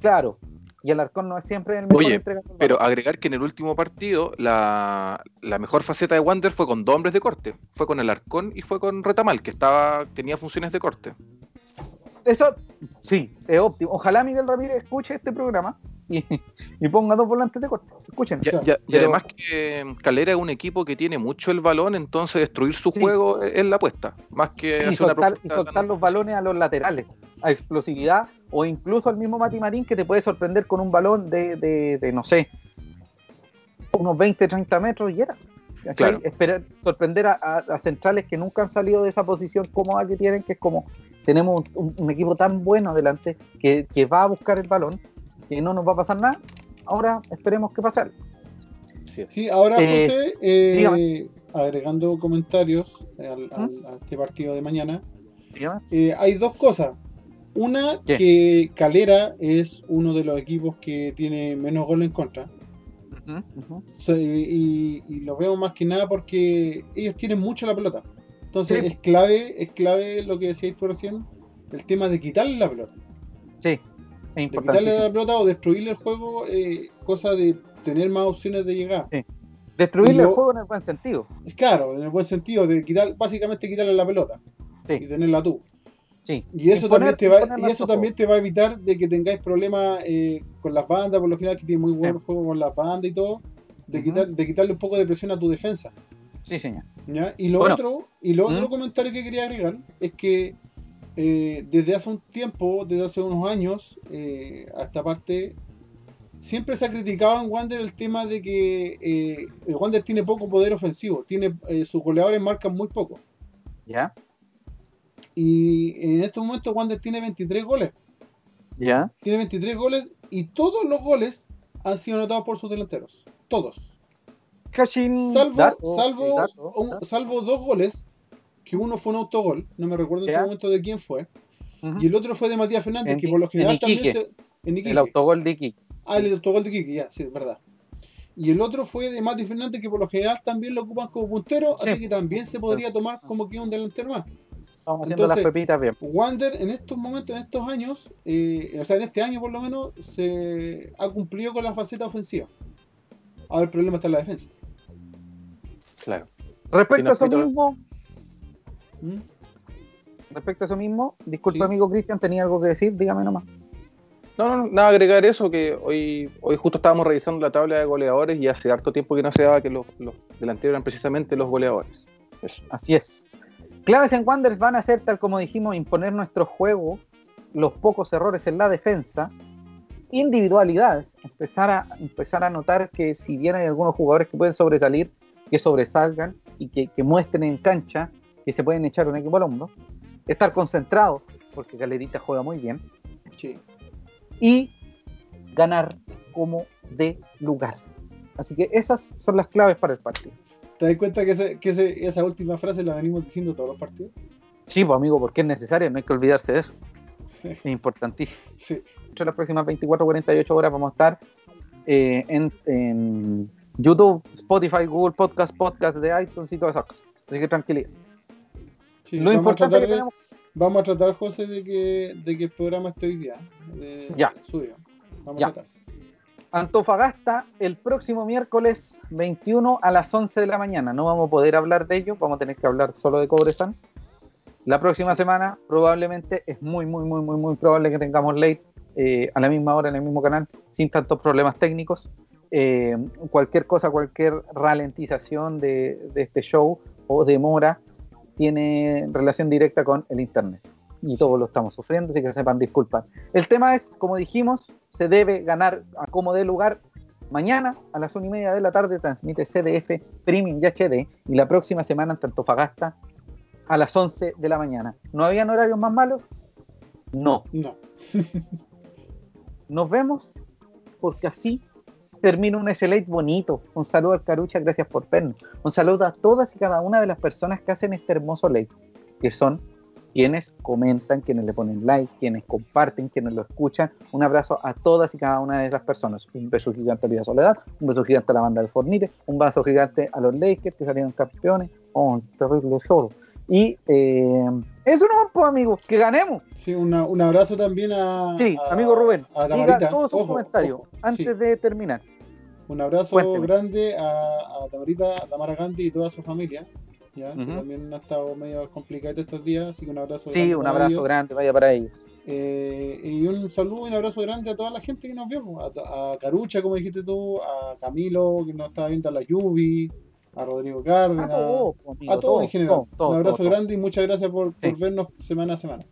Claro, y el Arcón no es siempre el mejor Oye, pero agregar que en el último partido la, mejor faceta de Wander fue con dos hombres de corte. Fue con el Arcón y fue con Retamal, que estaba tenía funciones de corte. Eso sí, es óptimo. Ojalá Miguel Ramírez escuche este programa y, ponga dos volantes de corte. Escuchen. y además que Calera es un equipo que tiene mucho el balón, entonces destruir su juego es la apuesta. Más que y soltar, y soltar los balones a los laterales, a explosividad o incluso al mismo Mati Marín que te puede sorprender con un balón de, de, no sé, unos 20, 30 metros y era. Claro. Esperar, sorprender a, centrales que nunca han salido de esa posición cómoda que tienen, que es como tenemos un, equipo tan bueno adelante que, va a buscar el balón, que no nos va a pasar nada. Ahora esperemos que pase algo. Sí, ahora eh, José, eh, agregando comentarios ¿Mm? a este partido de mañana, eh, hay dos cosas. Una, que Calera es uno de los equipos que tiene menos goles en contra. y, lo veo más que nada porque ellos tienen mucho la pelota. Entonces es clave, es clave lo que decías tú recién, el tema de quitarle la pelota. Sí, es importante. quitarle la pelota o destruirle el juego, eh, cosa de tener más opciones de llegar. Destruirle el juego en el buen sentido. Claro, en el buen sentido, de quitar, básicamente quitarle la pelota y tenerla tú. Y eso, también, te va, y eso también te va a evitar de que tengáis problemas eh, con las bandas, por lo general que tiene muy buen juego con las bandas y todo, de, quitar, de quitarle un poco de presión a tu defensa. Sí, señor. Y lo otro, y lo otro comentario que quería agregar es que eh, desde hace un tiempo, desde hace unos años, eh, a esta parte, siempre se ha criticado en Wander el tema de que el Wander tiene poco poder ofensivo, tiene sus goleadores marcan muy poco. ¿Ya? Y en estos momentos Wander tiene 23 goles. ¿Ya? Tiene 23 goles y todos los goles han sido anotados por sus delanteros. Todos. Salvo, salvo, salvo dos goles, que uno fue un autogol, no me recuerdo en este momento de quién fue, y el otro fue de Matías Fernández, que por lo general también se... el autogol de Iquique. Ah, el autogol de Iquique, ya, sí, es verdad. Y el otro fue de Matías Fernández, que por lo general también lo ocupan como puntero, así que también se podría tomar como que un delantero más. Estamos haciendo las pepitas bien. Wander en estos momentos, en estos años, eh, o sea, en este año por lo menos, se ha cumplido con la faceta ofensiva. Ahora el problema está en la defensa. Claro. Respecto a eso mismo. ¿Mm? Respecto a eso mismo, disculpe amigo Cristian, tenía algo que decir, dígame nomás. No, no, nada, agregar eso, que hoy, hoy justo estábamos revisando la tabla de goleadores y hace harto tiempo que no se daba que los, los delanteros eran precisamente los goleadores. Así es. Claves en Wanderers van a ser, tal como dijimos, imponer nuestro juego, los pocos errores en la defensa, individualidades, empezar a, empezar a notar que si bien hay algunos jugadores que pueden sobresalir, que sobresalgan y que, muestren en cancha que se pueden echar un equipo al hombro, estar concentrado, porque Galerita juega muy bien, y ganar como de lugar. Así que esas son las claves para el partido. ¿Te das cuenta que, esa última frase la venimos diciendo todos los partidos? Sí, pues amigo, porque es necesario, no hay que olvidarse de eso. Es importantísimo. Sí. En las próximas 24 48 horas vamos a estar eh, en, YouTube, Spotify, Google Podcast, Podcast de iTunes y todas esas cosas. Así que tranquilidad. Lo importante es que tenemos Vamos a tratar, José, de que, de que el programa esté hoy día. ya. Suyo. Vamos a tratar. Antofagasta el próximo miércoles 21 a las 11 de la mañana. No vamos a poder hablar de ello, vamos a tener que hablar solo de Cobresan. La próxima semana probablemente es muy, muy, muy, muy, muy probable que tengamos late eh, a la misma hora en el mismo canal, sin tantos problemas técnicos. Eh, cualquier cosa, cualquier ralentización de, de este show o demora tiene relación directa con el Internet. Y todos lo estamos sufriendo, así que sepan disculpar. El tema es, como dijimos, se debe ganar a como dé lugar. Mañana a las 1 y media de la tarde transmite CDF Premium y HD y la próxima semana en Antofagasta a las 11 de la mañana. ¿No habían horarios más malos? No. No. Nos vemos porque así termino un SLA bonito. Un saludo al Carucha, gracias por vernos. Un saludo a todas y cada una de las personas que hacen este hermoso late, que son quienes comentan, quienes le ponen like, quienes comparten, quienes lo escuchan. Un abrazo a todas y cada una de esas personas. Un beso gigante a Vida Soledad, un beso gigante a la banda del Fornite, un beso gigante a los Lakers que salieron campeones. Oh, un terrible show. Y eh, eso no, pues, amigos, que ganemos. Sí, un abrazo también a. Sí, amigo Rubén. A Diga todos sus comentarios antes de terminar. Un abrazo grande a, a Tamarita, Tamara Gandhi y toda su familia. ¿ya? también ha estado medio complicado estos días, así que un abrazo sí, un abrazo grande, vaya para ellos. Eh, y un saludo y un abrazo grande a toda la gente que nos vio, a, Carucha, como dijiste tú, a Camilo, que nos estaba viendo, a la Yubi, a Rodrigo Cárdenas, a todos, en general. un abrazo grande y muchas gracias por, por vernos semana a semana.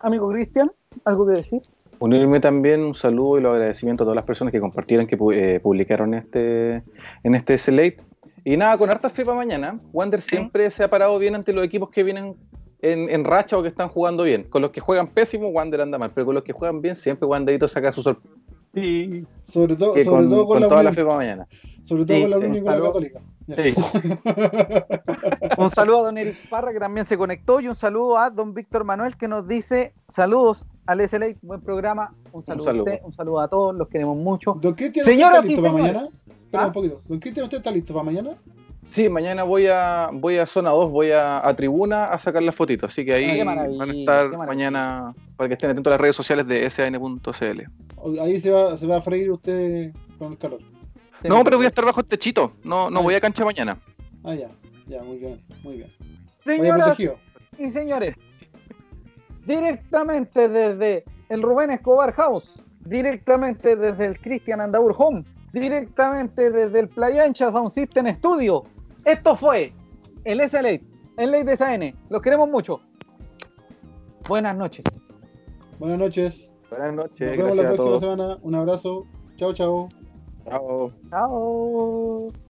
Amigo Cristian, ¿algo que decir? Unirme también un saludo y los agradecimientos a todas las personas que compartieron, que eh, publicaron este, en este Slate. Y nada, con harta fe para mañana. Wander siempre se ha parado bien ante los equipos que vienen en, racha o que están jugando bien. Con los que juegan pésimo, Wander anda mal, pero con los que juegan bien, siempre Wanderito saca su sorpresa. Sí. Sobre, todo, sobre con, todo con, la toda la fe para mañana. Sobre todo con la Unión la Católica. Sí. un saludo a don Eric Parra que también se conectó y un saludo a don Víctor Manuel que nos dice saludos al SLA, buen programa. Un saludo, a usted, un saludo a todos, los queremos mucho. Don Cristian, ¿usted está listo para mañana? Espera un ¿Ah? poquito. Don Cristian, ¿usted está listo para mañana? Sí, mañana voy a voy a zona 2, voy a, tribuna a sacar las fotitos, así que ahí van a estar mañana para que estén atentos a las redes sociales de san.cl. Ahí se va, se va a freír usted con el calor. No, pero voy a estar bajo el techito, no, no voy a cancha mañana. Ah, ya, ya, muy bien, muy bien. Señoras y señores, directamente desde el Rubén Escobar House, directamente desde el Christian Andaur Home, directamente desde el Playa Ancha Sound System Studio. Esto fue el SLA, el Ley de SAN. Los queremos mucho. Buenas noches. Buenas noches. Buenas noches. Nos vemos la próxima semana. Un abrazo. Chao, chao. Chao. Chao.